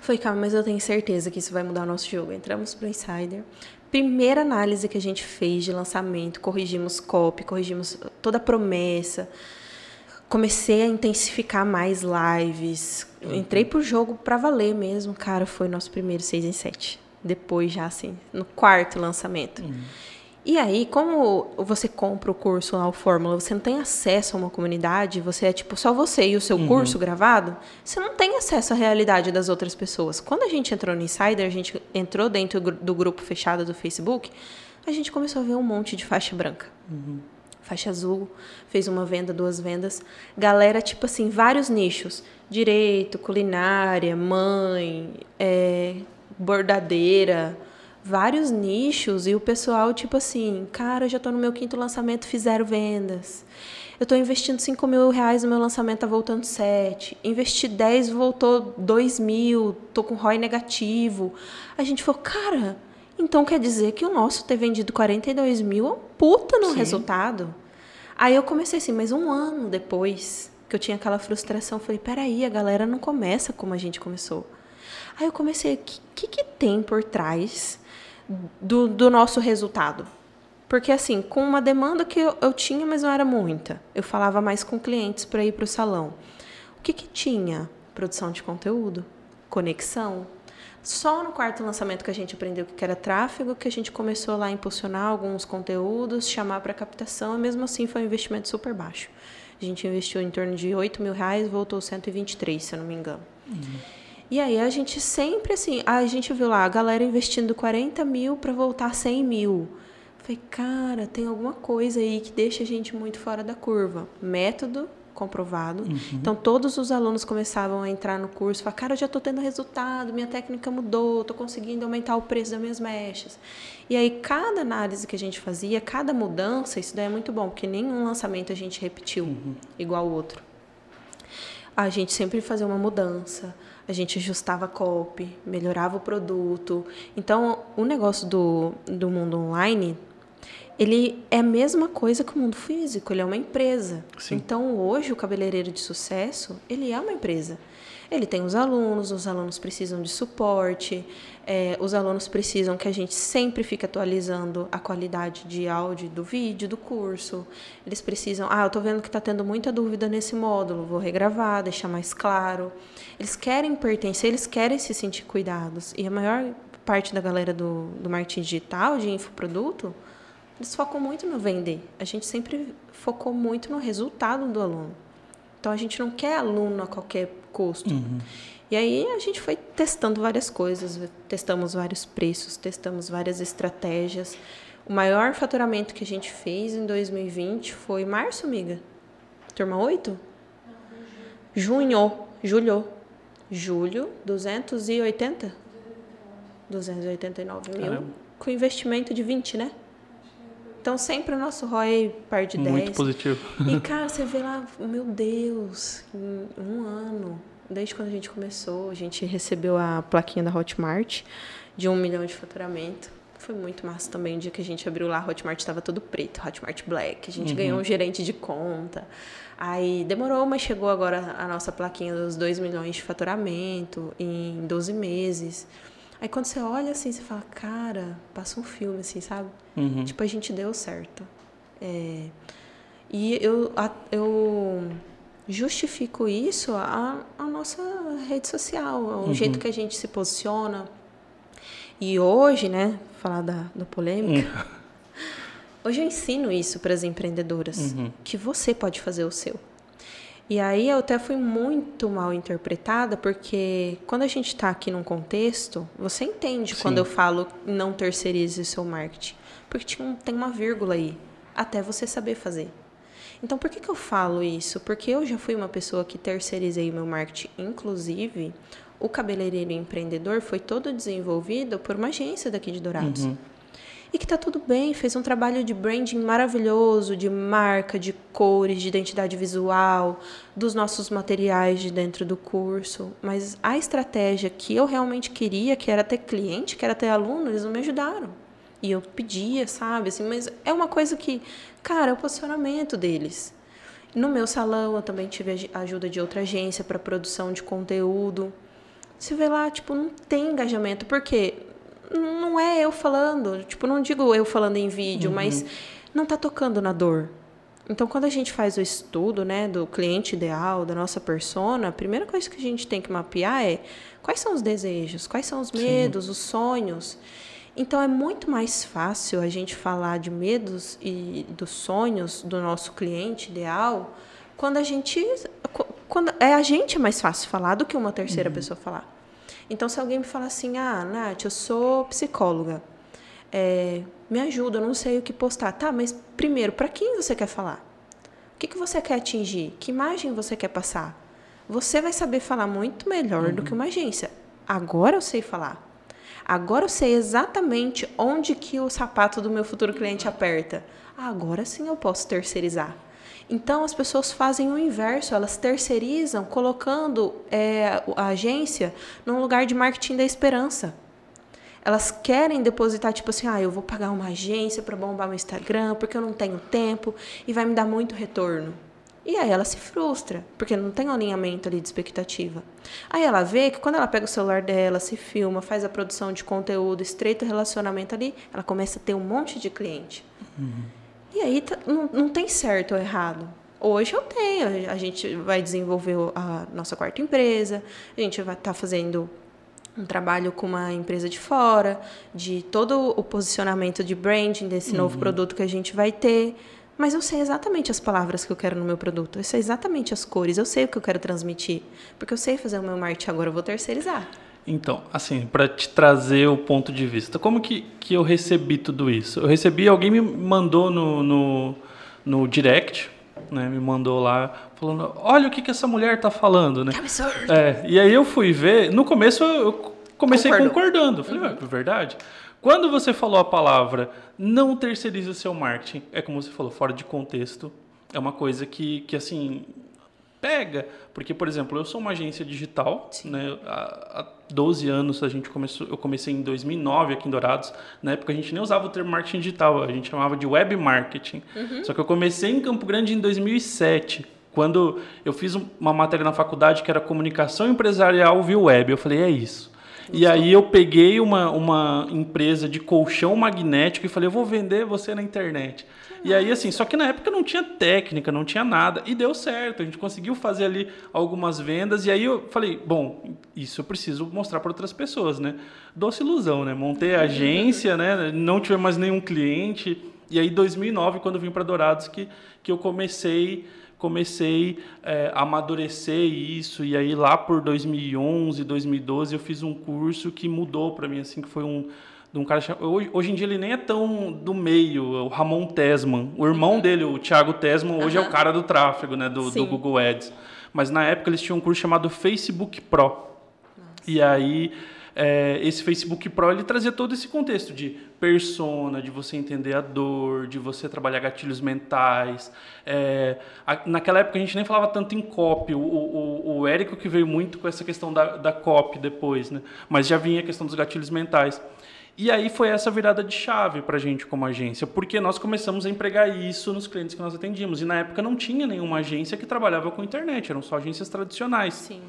Falei, calma, mas eu tenho certeza que isso vai mudar o nosso jogo. Entramos pro Insider. Primeira análise que a gente fez de lançamento, corrigimos copy, corrigimos toda a promessa. Comecei a intensificar mais lives. Eu entrei pro jogo pra valer mesmo, cara. Foi nosso primeiro 6 em 7. Depois, já assim, no quarto lançamento. E aí, como você compra o curso lá, o Fórmula, você não tem acesso a uma comunidade, você é tipo só você e o seu curso gravado, você não tem acesso à realidade das outras pessoas. Quando a gente entrou no Insider, a gente entrou dentro do gru- do grupo fechado do Facebook, a gente começou a ver um monte de faixa branca. Faixa azul, fez uma venda, duas vendas. Galera, tipo assim, vários nichos. Direito, culinária, mãe, é, bordadeira, vários nichos. E o pessoal, tipo assim, cara, eu já tô no meu quinto lançamento, fizeram vendas. Eu tô investindo 5 mil reais no meu lançamento, tá voltando 7. Investi 10, voltou 2 mil, tô com ROI negativo. A gente falou, cara, então quer dizer que o nosso ter vendido 42 mil é um puta no Sim. resultado. Aí eu comecei assim, mas um ano depois que eu tinha aquela frustração, falei, peraí, a galera não começa como a gente começou. Aí eu comecei, o que, que, que tem por trás do, do nosso resultado? Porque assim, com uma demanda que eu, eu tinha, mas não era muita. Eu falava mais com clientes para ir para o salão. O que, que tinha? Produção de conteúdo, conexão. Só no quarto lançamento que a gente aprendeu que era tráfego, que a gente começou lá a impulsionar alguns conteúdos, chamar para captação, e mesmo assim foi um investimento super baixo. A gente investiu em torno de 8 mil reais, voltou 123, se eu não me engano. E aí a gente sempre assim, a gente viu lá a galera investindo 40 mil para voltar 100 mil. Falei, cara, tem alguma coisa aí que deixa a gente muito fora da curva. Método comprovado. Então todos os alunos começavam a entrar no curso, falar, cara, eu já estou tendo resultado, minha técnica mudou, estou conseguindo aumentar o preço das minhas mechas. E aí cada análise que a gente fazia, cada mudança, isso daí é muito bom, porque nenhum lançamento a gente repetiu igual o outro a gente sempre fazia uma mudança, a gente ajustava a copy, melhorava o produto. Então, o negócio do, do mundo online, ele é a mesma coisa que o mundo físico, ele é uma empresa. Sim. Então, hoje, o cabeleireiro de sucesso, ele é uma empresa. Ele tem os alunos, os alunos precisam de suporte, é, os alunos precisam que a gente sempre fique atualizando a qualidade de áudio do vídeo, do curso. Eles precisam, ah, eu estou vendo que está tendo muita dúvida nesse módulo, vou regravar, deixar mais claro. Eles querem pertencer, eles querem se sentir cuidados. E a maior parte da galera do, do marketing digital, de infoproduto, eles focam muito no vender. A gente sempre focou muito no resultado do aluno. Então a gente não quer aluno a qualquer custo. Uhum. E aí a gente foi testando várias coisas, testamos vários preços, testamos várias estratégias. O maior faturamento que a gente fez em 2020 foi março, amiga. Turma 8? Junho, julho. Julho, 280? 289 mil. Caramba. Com investimento de 20, né? Então sempre o nosso ROI par de 10. Muito positivo. E cara, você vê lá, meu Deus, em um ano, desde quando a gente começou, a gente recebeu a plaquinha da Hotmart de um milhão de faturamento. Foi muito massa também. O dia que a gente abriu lá, a Hotmart estava todo preto, Hotmart Black. A gente uhum. ganhou um gerente de conta. Aí demorou, mas chegou agora a nossa plaquinha dos 2 milhões de faturamento em 12 meses. Aí quando você olha assim, você fala, cara, passa um filme assim, sabe? Uhum. Tipo, a gente deu certo. É... E eu, eu justifico isso a, a nossa rede social, o uhum. jeito que a gente se posiciona. E hoje, né, falar da, da polêmica, uhum. hoje eu ensino isso para as empreendedoras, uhum. que você pode fazer o seu. E aí eu até fui muito mal interpretada, porque quando a gente está aqui num contexto, você entende Sim. quando eu falo não terceirize o seu marketing. Porque tem uma vírgula aí, até você saber fazer. Então, por que, que eu falo isso? Porque eu já fui uma pessoa que terceirizei meu marketing, inclusive, o cabeleireiro empreendedor foi todo desenvolvido por uma agência daqui de Dourados. Uhum e que tá tudo bem, fez um trabalho de branding maravilhoso, de marca, de cores, de identidade visual, dos nossos materiais de dentro do curso, mas a estratégia que eu realmente queria, que era ter cliente, que era ter aluno, eles não me ajudaram. E eu pedia, sabe, assim, mas é uma coisa que, cara, é o posicionamento deles. No meu salão eu também tive a ajuda de outra agência para produção de conteúdo. Você vê lá, tipo, não tem engajamento, porque não é eu falando, tipo, não digo eu falando em vídeo, uhum. mas não está tocando na dor. Então, quando a gente faz o estudo, né, do cliente ideal, da nossa persona, a primeira coisa que a gente tem que mapear é quais são os desejos, quais são os medos, Sim. os sonhos. Então, é muito mais fácil a gente falar de medos e dos sonhos do nosso cliente ideal quando a gente quando é a gente é mais fácil falar do que uma terceira uhum. pessoa falar. Então, se alguém me fala assim, ah, Nath, eu sou psicóloga, é, me ajuda, eu não sei o que postar. Tá, mas primeiro, para quem você quer falar? O que, que você quer atingir? Que imagem você quer passar? Você vai saber falar muito melhor uhum. do que uma agência. Agora eu sei falar. Agora eu sei exatamente onde que o sapato do meu futuro cliente aperta. Agora sim eu posso terceirizar. Então as pessoas fazem o inverso, elas terceirizam, colocando é, a agência num lugar de marketing da esperança. Elas querem depositar, tipo assim, ah, eu vou pagar uma agência para bombar meu Instagram porque eu não tenho tempo e vai me dar muito retorno. E aí ela se frustra, porque não tem um alinhamento ali de expectativa. Aí ela vê que quando ela pega o celular dela, se filma, faz a produção de conteúdo, estreita o relacionamento ali, ela começa a ter um monte de cliente. Uhum. E aí tá, não, não tem certo ou errado. Hoje eu tenho, a gente vai desenvolver a nossa quarta empresa, a gente vai estar tá fazendo um trabalho com uma empresa de fora, de todo o posicionamento de branding desse uhum. novo produto que a gente vai ter. Mas eu sei exatamente as palavras que eu quero no meu produto, eu sei exatamente as cores, eu sei o que eu quero transmitir, porque eu sei fazer o meu marketing agora, eu vou terceirizar. Então, assim, para te trazer o ponto de vista, como que, que eu recebi tudo isso? Eu recebi, alguém me mandou no, no, no direct, né, me mandou lá falando, olha o que, que essa mulher está falando, né? Que absurdo! É, e aí eu fui ver, no começo eu comecei Concordo. concordando, falei, uhum. é verdade. Quando você falou a palavra não terceirize o seu marketing, é como você falou, fora de contexto, é uma coisa que, que assim, pega. Porque, por exemplo, eu sou uma agência digital, Sim. né? Há, há 12 anos a gente começou, eu comecei em 2009 aqui em Dourados. Na época a gente nem usava o termo marketing digital, a gente chamava de web marketing. Uhum. Só que eu comecei em Campo Grande em 2007. Quando eu fiz uma matéria na faculdade que era comunicação empresarial via web, eu falei, é isso. E aí eu peguei uma, uma empresa de colchão magnético e falei, eu vou vender você na internet. E aí, assim, só que na época não tinha técnica, não tinha nada. E deu certo. A gente conseguiu fazer ali algumas vendas. E aí eu falei, bom, isso eu preciso mostrar para outras pessoas, né? Doce ilusão, né? Montei a agência, né? Não tive mais nenhum cliente. E aí, 2009, quando eu vim para Dourados, que, que eu comecei comecei é, a amadurecer isso e aí lá por 2011, 2012 eu fiz um curso que mudou para mim assim que foi um de um cara hoje, hoje em dia ele nem é tão do meio, o Ramon Tesman, o irmão uhum. dele, o Thiago Tesman, hoje uhum. é o cara do tráfego, né, do, do, Google Ads. Mas na época eles tinham um curso chamado Facebook Pro. Nossa. E aí é, esse Facebook Pro ele trazia todo esse contexto de persona, de você entender a dor, de você trabalhar gatilhos mentais. É, a, naquela época a gente nem falava tanto em copy, o, o, o Érico que veio muito com essa questão da, da copy depois, né? mas já vinha a questão dos gatilhos mentais. E aí foi essa virada de chave para a gente como agência, porque nós começamos a empregar isso nos clientes que nós atendíamos. E na época não tinha nenhuma agência que trabalhava com internet, eram só agências tradicionais. Sim.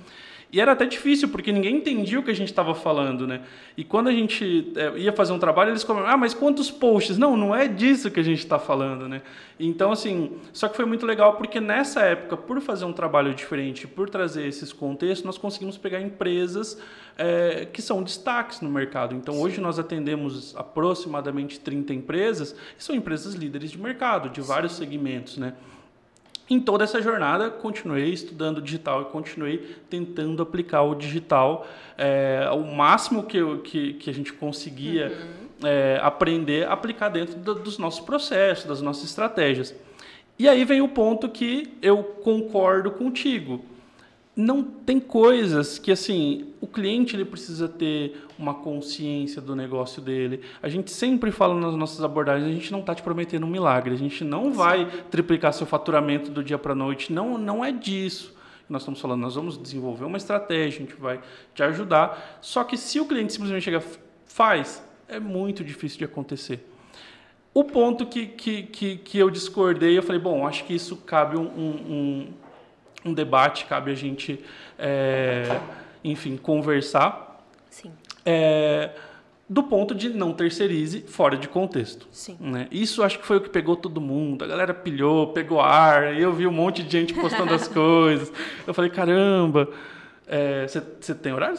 E era até difícil, porque ninguém entendia o que a gente estava falando, né? E quando a gente é, ia fazer um trabalho, eles comentavam, ah, mas quantos posts? Não, não é disso que a gente está falando, né? Então, assim, só que foi muito legal, porque nessa época, por fazer um trabalho diferente, por trazer esses contextos, nós conseguimos pegar empresas é, que são destaques no mercado. Então, Sim. hoje nós atendemos aproximadamente 30 empresas, e são empresas líderes de mercado, de vários segmentos, né? Em toda essa jornada, continuei estudando digital e continuei tentando aplicar o digital é, o máximo que, eu, que, que a gente conseguia uhum. é, aprender, aplicar dentro do, dos nossos processos, das nossas estratégias. E aí vem o ponto que eu concordo contigo não tem coisas que assim o cliente ele precisa ter uma consciência do negócio dele. A gente sempre fala nas nossas abordagens, a gente não está te prometendo um milagre, a gente não vai triplicar seu faturamento do dia para a noite, não não é disso. Nós estamos falando, nós vamos desenvolver uma estratégia, a gente vai te ajudar. Só que se o cliente simplesmente chega, faz, é muito difícil de acontecer. O ponto que, que, que, que eu discordei, eu falei, bom, acho que isso cabe um, um um debate, cabe a gente, é, enfim, conversar. Sim. É, do ponto de não terceirize fora de contexto. Sim. Né? Isso acho que foi o que pegou todo mundo. A galera pilhou, pegou ar, eu vi um monte de gente postando as coisas. Eu falei, caramba, você é, tem horário?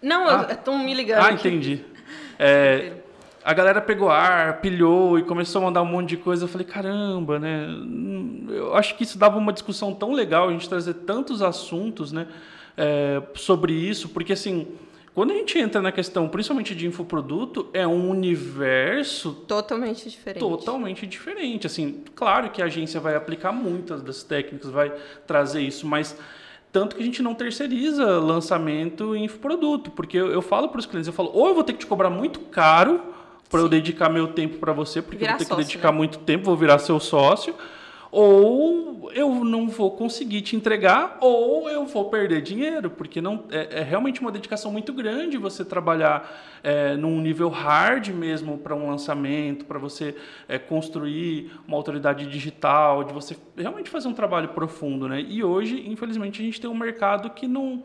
Não, ah. estão me ligando. Ah, entendi. É, a galera pegou ar, pilhou e começou a mandar um monte de coisa. Eu falei, caramba, né? Eu acho que isso dava uma discussão tão legal, a gente trazer tantos assuntos, né? É, sobre isso, porque assim, quando a gente entra na questão, principalmente de infoproduto, é um universo totalmente diferente. Totalmente diferente. Assim, claro que a agência vai aplicar muitas das técnicas, vai trazer isso, mas tanto que a gente não terceiriza lançamento em infoproduto, porque eu, eu falo para os clientes, eu falo, ou eu vou ter que te cobrar muito caro para eu dedicar meu tempo para você, porque virar eu vou ter sócio, que dedicar né? muito tempo, vou virar seu sócio, ou eu não vou conseguir te entregar, ou eu vou perder dinheiro, porque não é, é realmente uma dedicação muito grande você trabalhar é, num nível hard mesmo para um lançamento, para você é, construir uma autoridade digital, de você realmente fazer um trabalho profundo, né? E hoje, infelizmente, a gente tem um mercado que não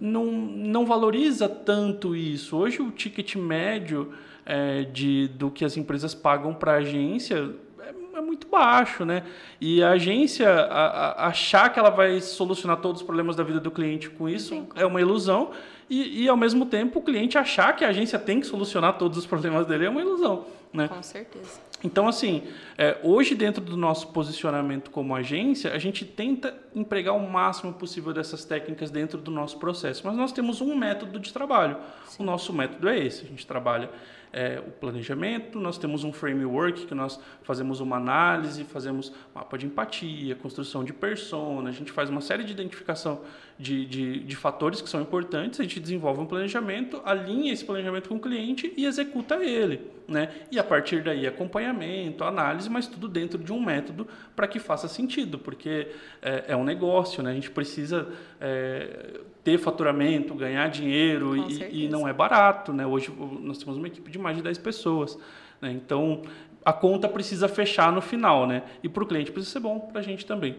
não, não valoriza tanto isso. Hoje o ticket médio é, de, do que as empresas pagam para a agência é, é, muito baixo, né? E a agência a, a, achar que ela vai solucionar todos os problemas da vida do cliente com isso Sim. é uma ilusão. E, e, ao mesmo tempo, o cliente achar que a agência tem que solucionar todos os problemas dele é uma ilusão. Né? Com certeza. Então, assim, é, hoje, dentro do nosso posicionamento como agência, a gente tenta empregar o máximo possível dessas técnicas dentro do nosso processo. Mas nós temos um método de trabalho. Sim. O nosso método é esse. A gente trabalha é, o planejamento, nós temos um framework que nós fazemos uma análise, fazemos mapa de empatia, construção de persona, a gente faz uma série de identificação de, de, de fatores que são importantes, a gente desenvolve um planejamento, alinha esse planejamento com o cliente e executa ele. Né? E a partir daí, acompanhamento, análise, mas tudo dentro de um método para que faça sentido, porque é, é, um negócio, né? a gente precisa é, ter faturamento, ganhar dinheiro e, e, não é barato. Né? Hoje nós temos uma equipe de mais de 10 pessoas. Né? Então a conta precisa fechar no final, né? E para o cliente precisa ser bom para a gente também.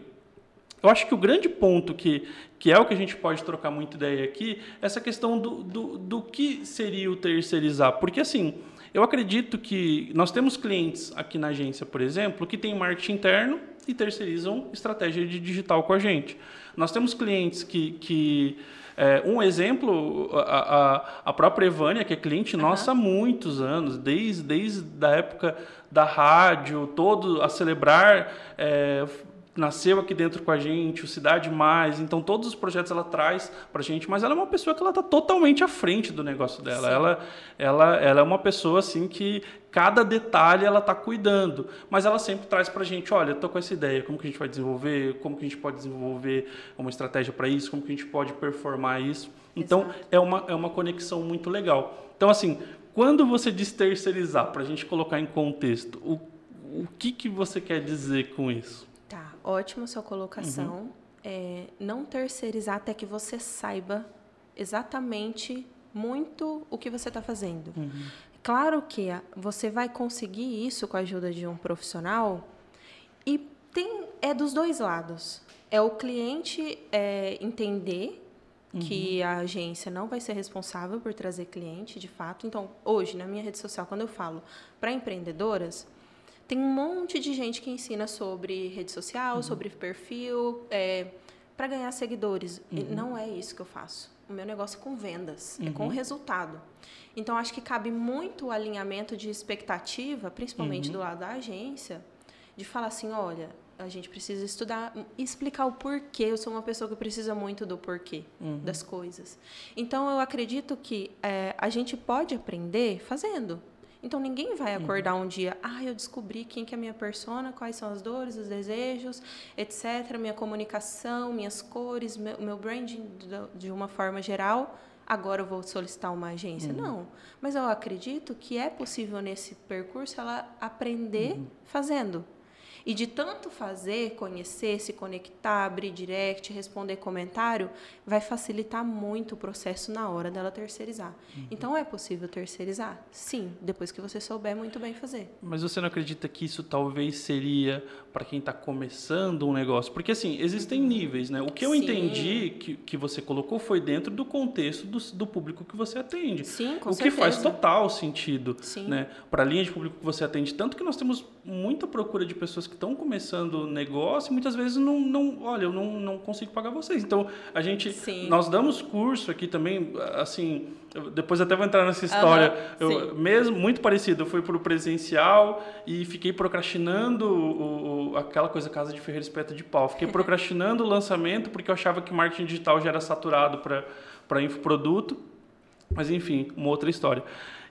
Eu acho que o grande ponto que, que é o que a gente pode trocar muita ideia aqui, é essa questão do, do, do que seria o terceirizar. Porque, assim, eu acredito que nós temos clientes aqui na agência, por exemplo, que têm marketing interno e terceirizam estratégia de digital com a gente. Nós temos clientes que. que é, um exemplo, a, a, a, própria Evânia, que é cliente uhum. nossa há muitos anos, desde, desde a época da rádio, todo a celebrar. É, nasceu aqui dentro com a gente, o Cidade Mais, então todos os projetos ela traz para a gente, mas ela é uma pessoa que ela está totalmente à frente do negócio dela. Ela, ela, ela é uma pessoa assim que cada detalhe ela está cuidando, mas ela sempre traz para a gente, olha, estou com essa ideia, como que a gente vai desenvolver, como que a gente pode desenvolver uma estratégia para isso, como que a gente pode performar isso. Então Exato. é uma, é uma conexão muito legal. Então assim, quando você diz terceirizar, para a gente colocar em contexto, o, o que, que você quer dizer com isso? Ótima sua colocação. Uhum. É, não terceirizar até que você saiba exatamente muito o que você está fazendo. Uhum. Claro que você vai conseguir isso com a ajuda de um profissional e tem é dos dois lados. É o cliente é, entender uhum. que a agência não vai ser responsável por trazer cliente, de fato. Então, hoje na minha rede social, quando eu falo para empreendedoras, tem um monte de gente que ensina sobre rede social, uhum. sobre perfil, é, para ganhar seguidores. Uhum. não é isso que eu faço. O meu negócio é com vendas, uhum. é com uhum. resultado. Então, acho que cabe muito o alinhamento de expectativa, principalmente uhum. do lado da agência, de falar assim: olha, a gente precisa estudar, explicar o porquê. Eu sou uma pessoa que precisa muito do porquê uhum. das coisas. Então, eu acredito que é, a gente pode aprender fazendo. Então ninguém vai uhum. acordar um dia, ah, eu descobri quem que é a minha persona, quais são as dores, os desejos, etc, minha comunicação, minhas cores, meu, meu branding de uma forma geral, agora eu vou solicitar uma agência. Uhum. Não. Mas eu acredito que é possível nesse percurso ela aprender uhum. fazendo. E de tanto fazer, conhecer, se conectar, abrir direct, responder comentário, vai facilitar muito o processo na hora dela terceirizar. Uhum. Então é possível terceirizar? Sim, depois que você souber muito bem fazer. Mas você não acredita que isso talvez seria para quem está começando um negócio? Porque assim, existem níveis, né? O que eu Sim. entendi que, que você colocou foi dentro do contexto do, do público que você atende. Sim, com o certeza. que faz total sentido, Sim. né? Para a linha de público que você atende, tanto que nós temos muita procura de pessoas que estão começando negócio e muitas vezes não, não olha, eu não, não consigo pagar vocês. Então, a gente, sim. nós damos curso aqui também, assim, depois até vou entrar nessa história. Uhum, eu, mesmo muito parecido, eu fui para o presencial e fiquei procrastinando o, o, aquela coisa casa de ferreiro espeto de pau. Fiquei procrastinando o lançamento porque eu achava que marketing digital já era saturado para para infoproduto. Mas enfim, uma outra história.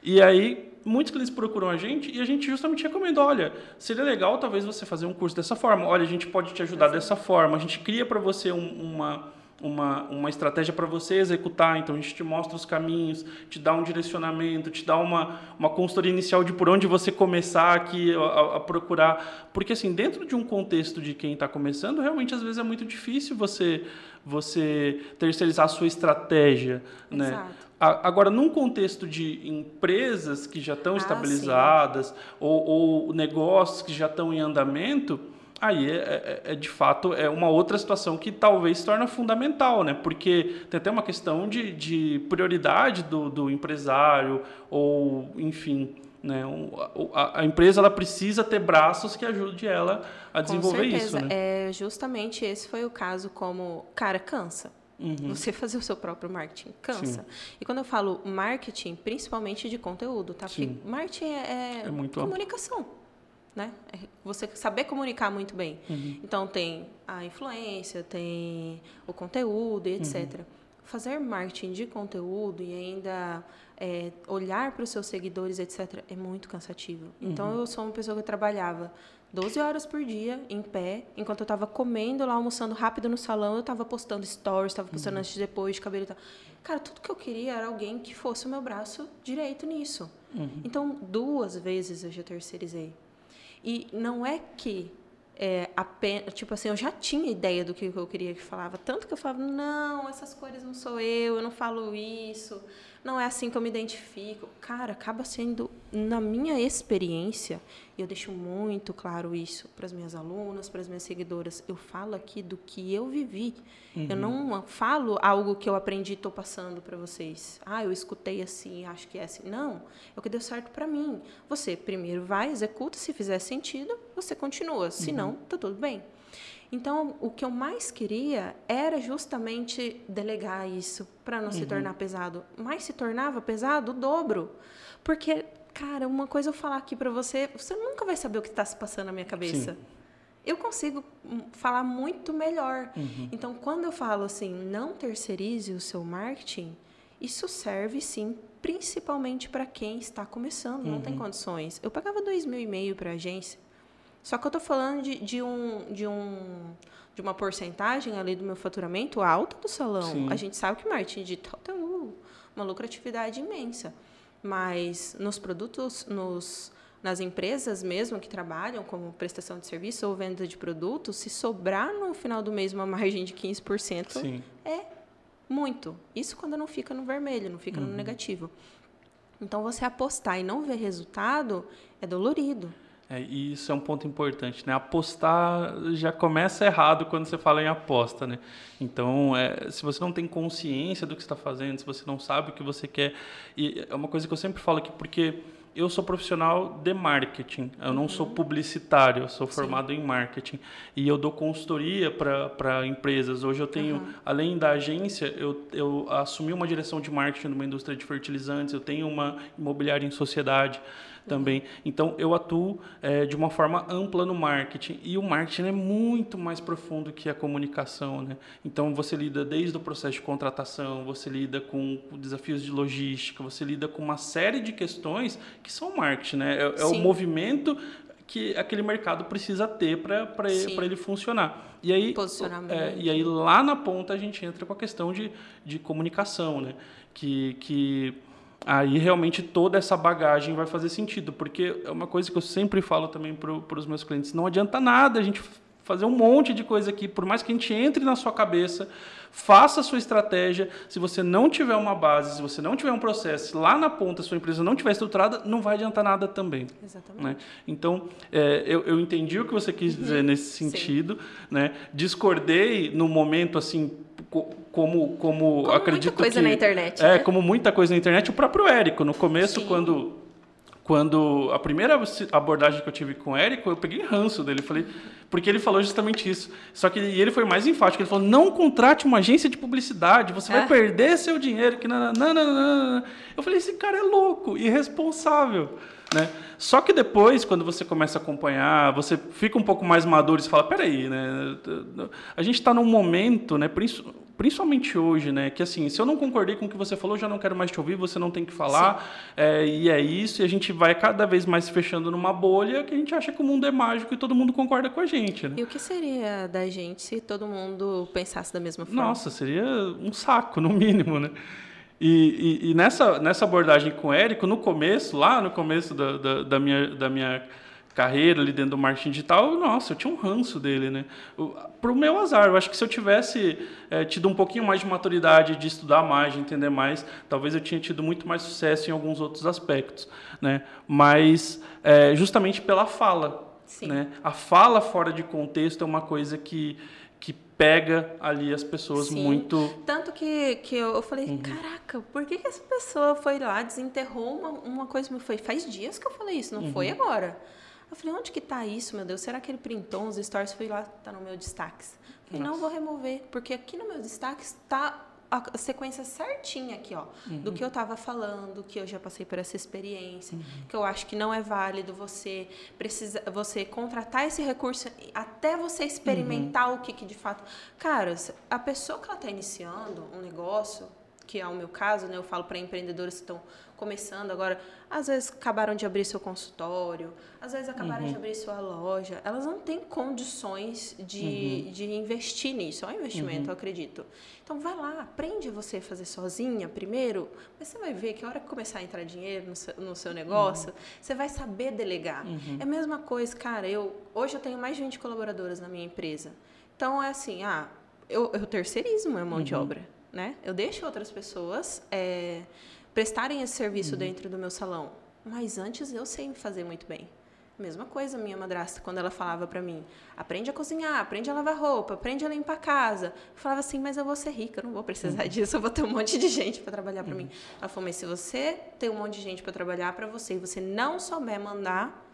E aí muitos clientes procuram a gente e a gente justamente recomenda, olha, seria legal talvez você fazer um curso dessa forma, olha, a gente pode te ajudar dessa forma, a gente cria para você um, uma, uma, uma estratégia para você executar, então a gente te mostra os caminhos, te dá um direcionamento, te dá uma, uma consultoria inicial de por onde você começar aqui a, a procurar, porque assim, dentro de um contexto de quem está começando, realmente às vezes é muito difícil você você terceirizar a sua estratégia, né? Exato. né? Agora, num contexto de empresas que já estão ah, estabilizadas ou, ou, negócios que já estão em andamento, aí é, é, é, de fato é uma outra situação que talvez se torna fundamental, né? Porque tem até uma questão de, de prioridade do, do empresário ou, enfim, né? A, empresa ela precisa ter braços que ajude ela a desenvolver isso. Né? É, justamente esse foi o caso como, cara, cansa. Uhum. Você fazer o seu próprio marketing cansa. Sim. E quando eu falo marketing, principalmente de conteúdo, tá? Porque marketing é, é, é comunicação. Né? É você saber comunicar muito bem. Uhum. Então tem a influência, tem o conteúdo e etc. Uhum. Fazer marketing de conteúdo e ainda é, olhar para os seus seguidores, etc., é muito cansativo. Então uhum. eu sou uma pessoa que trabalhava 12 horas por dia, em pé, enquanto eu estava comendo lá, almoçando rápido no salão, eu estava postando stories, estava postando uhum. antes e depois de cabelo e tal. Cara, tudo que eu queria era alguém que fosse o meu braço direito nisso. Uhum. Então, duas vezes eu já terceirizei. E não é que é, apenas, tipo assim, eu já tinha ideia do que eu queria que falava, tanto que eu falava, não, essas cores não sou eu, eu não falo isso, não é assim que eu me identifico. Cara, acaba sendo, na minha experiência, e eu deixo muito claro isso para as minhas alunas, para as minhas seguidoras, eu falo aqui do que eu vivi. Uhum. Eu não falo algo que eu aprendi e estou passando para vocês. Ah, eu escutei assim, acho que é assim. Não, é o que deu certo para mim. Você primeiro vai, executa, se fizer sentido, você continua. Se uhum. não, tá tudo bem. Então, o que eu mais queria era justamente delegar isso para não uhum. se tornar pesado. Mas se tornava pesado o dobro. Porque, cara, uma coisa eu falar aqui para você, você nunca vai saber o que está se passando na minha cabeça. Sim. Eu consigo hum, falar muito melhor. Uhum. Então, quando eu falo assim, não terceirize o seu marketing, isso serve sim principalmente para quem está começando, uhum. não tem uhum. condições. Eu pagava dois mil e meio para agência só que eu estou falando de, de, um, de, um, de uma porcentagem ali do meu faturamento alta do salão. Sim. A gente sabe que marketing digital tem uma lucratividade imensa. Mas nos produtos, nos, nas empresas mesmo que trabalham como prestação de serviço ou venda de produtos, se sobrar no final do mês uma margem de 15%, Sim. é muito. Isso quando não fica no vermelho, não fica uhum. no negativo. Então, você apostar e não ver resultado é dolorido. É, e isso é um ponto importante, né? Apostar já começa errado quando você fala em aposta, né? Então, é, se você não tem consciência do que está fazendo, se você não sabe o que você quer, e é uma coisa que eu sempre falo aqui, porque eu sou profissional de marketing, eu não uhum. sou publicitário, eu sou formado Sim. em marketing e eu dou consultoria para empresas. Hoje eu tenho, uhum. além da agência, eu, eu assumi uma direção de marketing numa indústria de fertilizantes, eu tenho uma imobiliária em sociedade também. Então, eu atuo é, de uma forma ampla no marketing. E o marketing é muito mais profundo que a comunicação. Né? Então, você lida desde o processo de contratação, você lida com desafios de logística, você lida com uma série de questões que são marketing. Né? É, é o movimento que aquele mercado precisa ter para ele, funcionar. E aí, é, e aí, lá na ponta, a gente entra com a questão de, de comunicação, né? que, que aí realmente toda essa bagagem vai fazer sentido, porque é uma coisa que eu sempre falo também para os meus clientes, não adianta nada a gente fazer um monte de coisa aqui, por mais que a gente entre na sua cabeça, faça a sua estratégia, se você não tiver uma base, se você não tiver um processo, lá na ponta a sua empresa não tiver estruturada, não vai adiantar nada também. Exatamente. Né? Então, é, eu, eu, entendi o que você quis dizer uhum. nesse sentido, né? discordei no momento assim como como, como acredito muita coisa que na internet. É, né? como muita coisa na internet, o próprio Érico no começo Sim. quando quando a primeira abordagem que eu tive com o Érico, eu peguei ranço dele, falei, porque ele falou justamente isso. Só que ele foi mais enfático, ele falou: "Não contrate uma agência de publicidade, você é. vai perder seu dinheiro que não, não, não, não. Eu falei: "Esse cara é louco, irresponsável". Né? Só que depois, quando você começa a acompanhar, você fica um pouco mais maduro e fala, peraí, né? A gente está num momento, né? principalmente hoje, né? Que assim, se eu não concordei com o que você falou, já não quero mais te ouvir, você não tem que falar, é, e é isso, e a gente vai cada vez mais se fechando numa bolha que a gente acha que o mundo é mágico e todo mundo concorda com a gente. Né? E o que seria da gente se todo mundo pensasse da mesma forma? Nossa, seria um saco, no mínimo, né? E, e, e, nessa, nessa abordagem com o Érico, no começo, lá no começo da, da, da, minha, da minha carreira ali dentro do marketing digital, nossa, eu tinha um ranço dele, né? Para o meu azar, eu acho que se eu tivesse é, tido um pouquinho mais de maturidade, de estudar mais, de entender mais, talvez eu tinha tido muito mais sucesso em alguns outros aspectos, né? Mas é, justamente pela fala. Né? A fala fora de contexto é uma coisa que que pega ali as pessoas Sim. muito. Tanto que, que eu falei, uhum. caraca, por que, que essa pessoa foi lá, desenterrou uma, uma coisa? Foi, faz dias que eu falei isso, não uhum. foi agora. Eu falei, onde que tá isso, meu Deus? Será que ele printou uns stories? Fui lá, tá no meu destaques. falei, não vou remover, porque aqui no meu destaques tá a sequência certinha aqui, ó, uhum. do que eu estava falando, que eu já passei por essa experiência, uhum. que eu acho que não é válido você precisa, você contratar esse recurso até você experimentar uhum. o que, que de fato, cara, a pessoa que ela está iniciando um negócio, que é o meu caso, né? Eu falo para empreendedores que estão começando agora, às vezes acabaram de abrir seu consultório, às vezes acabaram uhum. de abrir sua loja, elas não têm condições de, uhum. de investir nisso. É um investimento, uhum. eu acredito. Então vai lá, aprende você a fazer sozinha primeiro, mas você vai ver que a hora que começar a entrar dinheiro no seu, no seu negócio, uhum. você vai saber delegar. Uhum. É a mesma coisa, cara, eu hoje eu tenho mais de 20 colaboradoras na minha empresa. Então é assim, ah, eu, eu terceirizo minha mão de uhum. obra, né? Eu deixo outras pessoas é, prestarem esse serviço uhum. dentro do meu salão. Mas antes eu sei fazer muito bem. Mesma coisa minha madrasta, quando ela falava para mim, aprende a cozinhar, aprende a lavar roupa, aprende a limpar a casa. Eu falava assim, mas eu vou ser rica, eu não vou precisar uhum. disso, eu vou ter um monte de gente para trabalhar para uhum. mim. Ela falou, mas se você tem um monte de gente para trabalhar para você e você não souber mandar,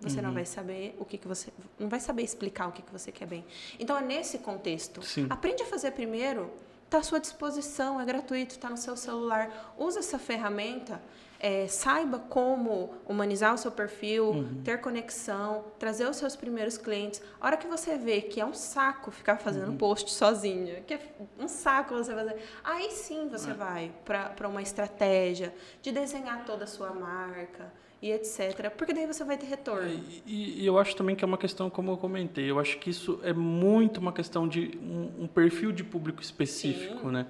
você uhum. não vai saber o que, que você não vai saber explicar o que, que você quer bem. Então é nesse contexto. Sim. Aprende a fazer primeiro está à sua disposição, é gratuito, está no seu celular. Use essa ferramenta, é, saiba como humanizar o seu perfil, uhum. ter conexão, trazer os seus primeiros clientes. A hora que você vê que é um saco ficar fazendo uhum. post sozinha, que é um saco você fazer, aí sim você é. vai para uma estratégia de desenhar toda a sua marca e etc. Porque daí você vai ter retorno. E, e, eu acho também que é uma questão, como eu comentei, eu acho que isso é muito uma questão de um, um perfil de público específico, Sim. né?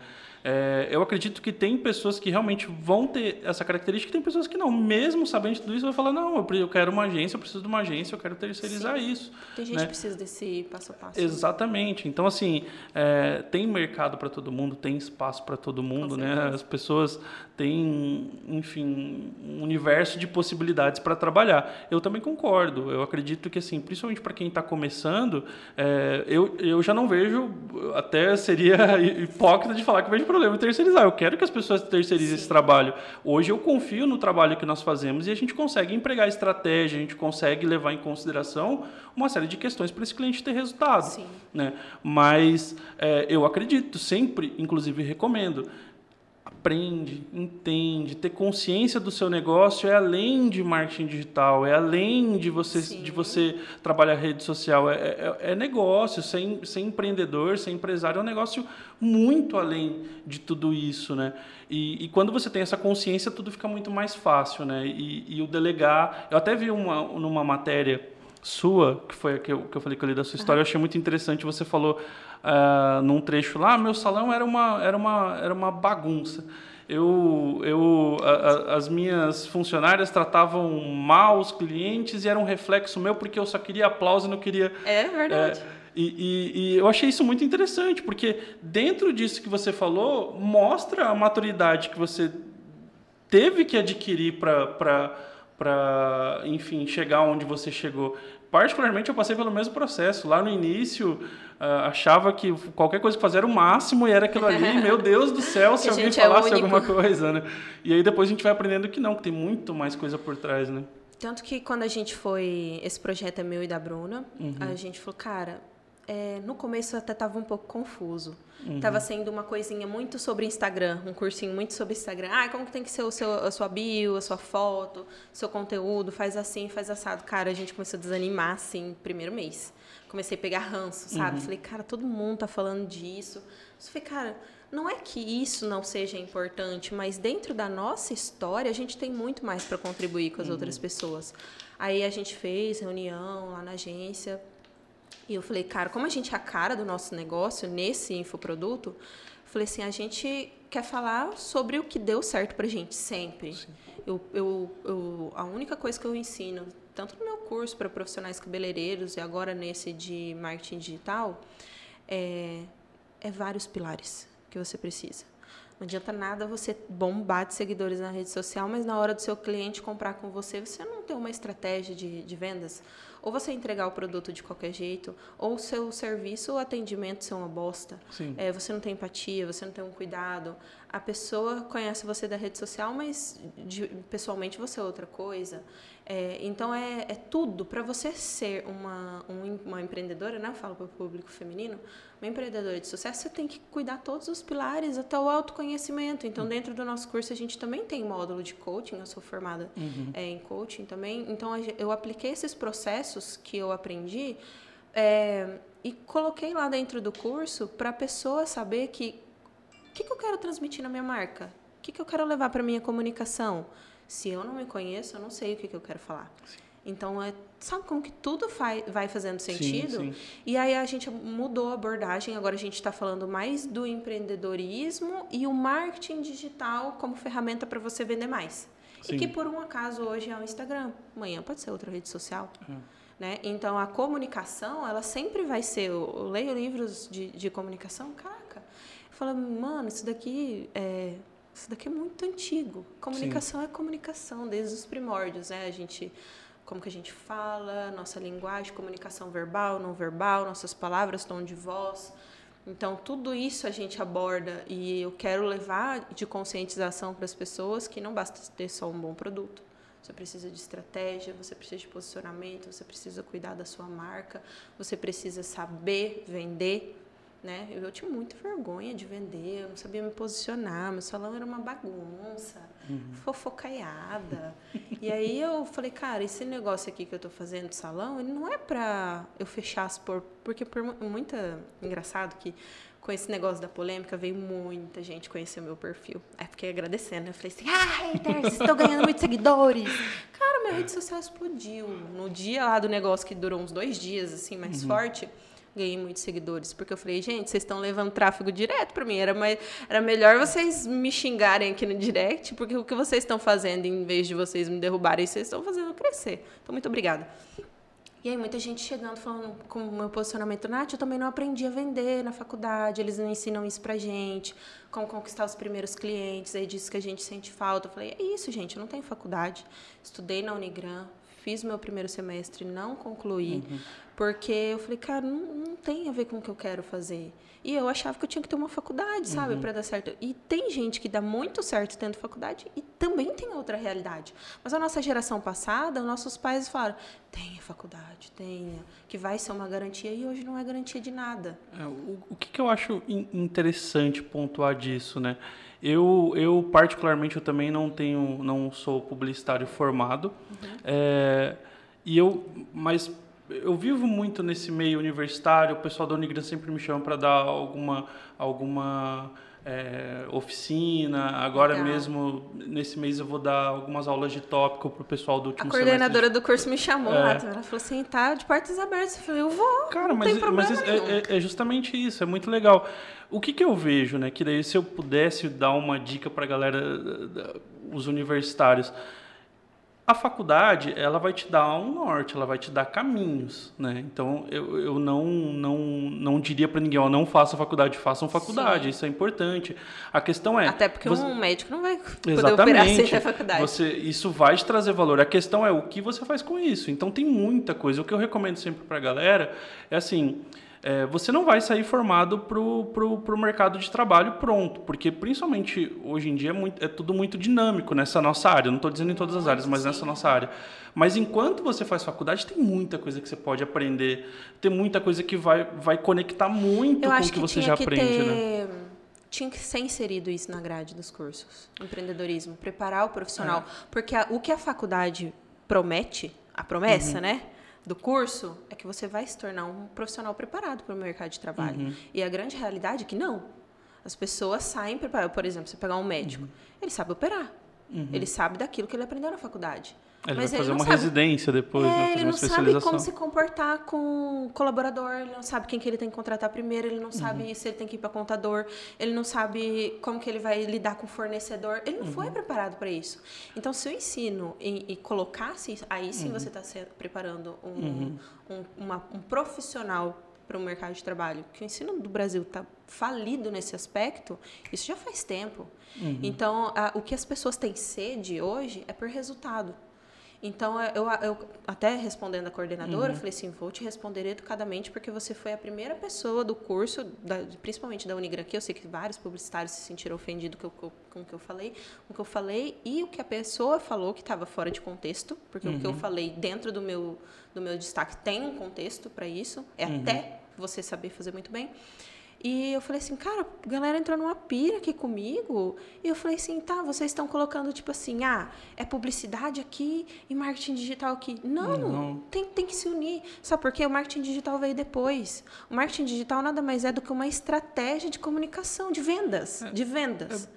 É, eu acredito que tem pessoas que realmente vão ter essa característica, tem pessoas que não. Mesmo sabendo de tudo isso, vai falar: não, eu quero uma agência, eu preciso de uma agência, eu quero terceirizar Sim. isso. Tem gente né? que precisa desse passo a passo. Exatamente. Então, assim, é, tem mercado para todo mundo, tem espaço para todo mundo, né? As pessoas têm, enfim, um universo de possibilidades para trabalhar. Eu também concordo. Eu acredito que, assim, principalmente para quem está começando, é, eu, eu já não vejo, até seria hipócrita de falar que vejo problema em terceirizar. Eu quero que as pessoas terceirizem Sim. esse trabalho. Hoje eu confio no trabalho que nós fazemos e a gente consegue empregar estratégia, a gente consegue levar em consideração uma série de questões para esse cliente ter resultado. Sim. Né? Mas é, eu acredito, sempre, inclusive recomendo, aprende, entende, ter consciência do seu negócio é além de marketing digital, é além de você, de você trabalhar rede social, é, é, é, negócio, ser, ser empreendedor, ser empresário é um negócio muito além de tudo isso, né? E, e quando você tem essa consciência, tudo fica muito mais fácil, né? E, e o delegar, eu até vi uma, numa matéria sua, que foi a que eu, que eu falei que eu li da sua história, uhum. eu achei muito interessante, você falou uh, num trecho lá, meu salão era uma, era uma, era uma bagunça. Eu, eu, a, a, as minhas funcionárias tratavam mal os clientes e era um reflexo meu porque eu só queria aplauso e não queria. É verdade. É, e, e, e, eu achei isso muito interessante, porque dentro disso que você falou, mostra a maturidade que você teve que adquirir para, enfim, chegar onde você chegou particularmente eu passei pelo mesmo processo. Lá no início, uh, achava que qualquer coisa que fazia era o máximo e era aquilo ali. Meu Deus do céu, se alguém é falasse é alguma coisa, né? E aí depois a gente vai aprendendo que não, que tem muito mais coisa por trás, né? Tanto que quando a gente foi. Esse projeto é meu e da Bruna, uhum. a gente falou, cara, é, no começo eu até estava um pouco confuso. Uhum. sendo uma coisinha muito sobre Instagram, um cursinho muito sobre Instagram. Ah, como que tem que ser o seu, a sua bio, a sua foto, seu conteúdo, faz assim, faz assado. Cara, a gente começou a desanimar, assim, primeiro mês. Comecei a pegar ranço, sabe? Uhum. Falei, cara, todo mundo tá falando disso. Eu falei, cara, não é que isso não seja importante, mas dentro da nossa história, a gente tem muito mais para contribuir com as uhum. outras pessoas. Aí a gente fez reunião lá na agência, e eu falei, cara, como a gente é a cara do nosso negócio nesse infoproduto, falei assim, a gente quer falar sobre o que deu certo pra gente sempre. Eu, eu, eu, a única coisa que eu ensino, tanto no meu curso para profissionais cabeleireiros e agora nesse de marketing digital, é, é vários pilares que você precisa. Não adianta nada você bombar de seguidores na rede social, mas na hora do seu cliente comprar com você, você não tem uma estratégia de, de vendas ou você entregar o produto de qualquer jeito, ou o seu serviço ou atendimento ser uma bosta. É, você não tem empatia, você não tem um cuidado. A pessoa conhece você da rede social, mas de, pessoalmente você é outra coisa. É, então é, é tudo para você ser uma, um, uma empreendedora, né? Eu falo para o público feminino, uma empreendedora de sucesso, você tem que cuidar todos os pilares até o autoconhecimento. Então, uhum. dentro do nosso curso, a gente também tem módulo de coaching, eu sou formada uhum. é, em coaching também. Então, eu apliquei esses processos que eu aprendi é, e coloquei lá dentro do curso para a pessoa saber que que, que eu quero transmitir na minha marca? O que, que eu quero levar para minha comunicação? Se eu não me conheço, eu não sei o que, que eu quero falar. Sim. Então, é, sabe como que tudo faz, vai fazendo sentido? Sim, sim. E aí a gente mudou a abordagem, agora a gente está falando mais do empreendedorismo e o marketing digital como ferramenta para você vender mais. Sim. E que por um acaso hoje é o Instagram, amanhã pode ser outra rede social. É. Né? Então a comunicação, ela sempre vai ser. Eu leio livros de, de comunicação, caraca. Eu falo, mano, isso daqui é, isso daqui é muito antigo. Comunicação Sim. é comunicação, desde os primórdios, né? A gente como que a gente fala, nossa linguagem, comunicação verbal, não verbal, nossas palavras, tom de voz. Então, tudo isso a gente aborda e eu quero levar de conscientização para as pessoas que não basta ter só um bom produto. Você precisa de estratégia, você precisa de posicionamento, você precisa cuidar da sua marca, você precisa saber vender, né? Eu, eu tinha muita vergonha de vender, eu não sabia me posicionar, meu salão era uma bagunça, uhum. fofocaiada. e aí eu falei, cara, esse negócio aqui que eu tô fazendo salão, ele não é para eu fechar as por porque por muita engraçado que com esse negócio da polêmica veio muita gente conhecer o meu perfil. Aí fiquei agradecendo, né? eu falei assim: "Ah, haters, estou ganhando muitos seguidores". Cara, minha rede social explodiu. No dia lá do negócio que durou uns dois dias assim, mais uhum. forte, ganhei muitos seguidores, porque eu falei, gente, vocês estão levando tráfego direto para mim. Era, mais, era melhor vocês me xingarem aqui no direct, porque o que vocês estão fazendo, em vez de vocês me derrubarem, vocês estão fazendo crescer. Então, muito obrigada. E aí, muita gente chegando, falando com o meu posicionamento, Nath, eu também não aprendi a vender na faculdade, eles não ensinam isso pra gente, como conquistar os primeiros clientes, aí disso que a gente sente falta. Eu falei, é isso, gente, eu não tenho faculdade. Estudei na Unigran, fiz meu primeiro semestre, não concluí, uhum. Porque eu falei, cara, não, não, tem a ver com o que eu quero fazer. E eu achava que eu tinha que ter uma faculdade, sabe, uhum. para dar certo. E tem gente que dá muito certo tendo faculdade e também tem outra realidade. Mas a nossa geração passada, nossos pais falaram: tenha faculdade, tenha, que vai ser uma garantia, e hoje não é garantia de nada. É, o, o que, que eu acho interessante pontuar disso, né? Eu, eu particularmente, eu também não tenho, não sou publicitário formado, uhum. é, e eu, mas eu vivo muito nesse meio universitário. O pessoal da Unigran sempre me chama para dar alguma, alguma é, oficina. Agora Legal. mesmo, nesse mês, eu vou dar algumas aulas de tópico para o pessoal do último A coordenadora do curso me chamou é. lá. Ela falou assim, tá de portas abertas. Eu falei, eu vou. Cara, mas, mas é, é, é, justamente isso. É muito legal. O que, que eu vejo, né? Que daí, se eu pudesse dar uma dica para a galera, os universitários, a faculdade ela vai te dar um norte, ela vai te dar caminhos, né? Então eu, eu não não não diria para ninguém, ó, não faça faculdade, façam faculdade, Sim. isso é importante. A questão é até porque você... um médico não vai poder Exatamente. operar sem ter faculdade. Você isso vai te trazer valor. A questão é o que você faz com isso. Então tem muita coisa. O que eu recomendo sempre para a galera é assim é, você não vai sair formado para o mercado de trabalho pronto, porque principalmente hoje em dia é, muito, é tudo muito dinâmico nessa nossa área. Não estou dizendo em todas as áreas, mas nessa nossa área. Mas enquanto você faz faculdade, tem muita coisa que você pode aprender, tem muita coisa que vai, vai conectar muito Eu com o que, que você já aprende. Ter... Né? tinha que ser inserido isso na grade dos cursos. Empreendedorismo, preparar o profissional. É. Porque a, o que a faculdade promete, a promessa, uhum. né? Do curso é que você vai se tornar um profissional preparado para o mercado de trabalho. Uhum. E a grande realidade é que não. As pessoas saem preparadas. Por exemplo, você pegar um médico, uhum. ele sabe operar. Uhum. Ele sabe daquilo que ele aprendeu na faculdade. Ele Mas vai fazer uma sabe... residência depois, é, né? Ele não sabe como se comportar com o colaborador, ele não sabe quem que ele tem que contratar primeiro, ele não sabe uhum. se ele tem que ir para contador, ele não sabe como que ele vai lidar com o fornecedor. Ele não uhum. foi preparado para isso. Então, se eu ensino e, e colocasse, aí sim uhum. você está preparando um, uhum. um, uma, um profissional para o mercado de trabalho. Que o ensino do Brasil está falido nesse aspecto, isso já faz tempo. Uhum. Então, a, o que as pessoas têm sede hoje é por resultado. Então, eu, eu até respondendo a coordenadora, uhum. falei assim, vou te responder educadamente, porque você foi a primeira pessoa do curso, da, principalmente da Unigran, que eu sei que vários publicitários se sentiram ofendidos com, com, com o que eu falei, com o que eu falei e o que a pessoa falou que estava fora de contexto, porque uhum. o que eu uhum. falei dentro do meu, do meu destaque tem um contexto para isso, é uhum. até você saber fazer muito bem. E eu falei assim, cara, a galera entrou numa pira aqui comigo. E eu falei assim, tá, vocês estão colocando tipo assim, ah, é publicidade aqui e marketing digital aqui. Não, Não. Tem, tem que se unir. Sabe por quê? O marketing digital veio depois. O marketing digital nada mais é do que uma estratégia de comunicação, de vendas. De vendas.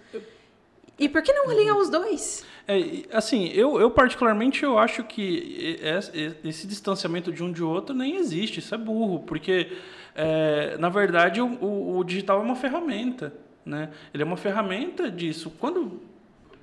E por que não alinhar os dois? É, assim, eu, eu particularmente eu acho que es- esse distanciamento de um de outro nem existe, isso é burro, porque é, na verdade o, o- o digital é uma ferramenta, né? Ele é uma ferramenta disso. Quando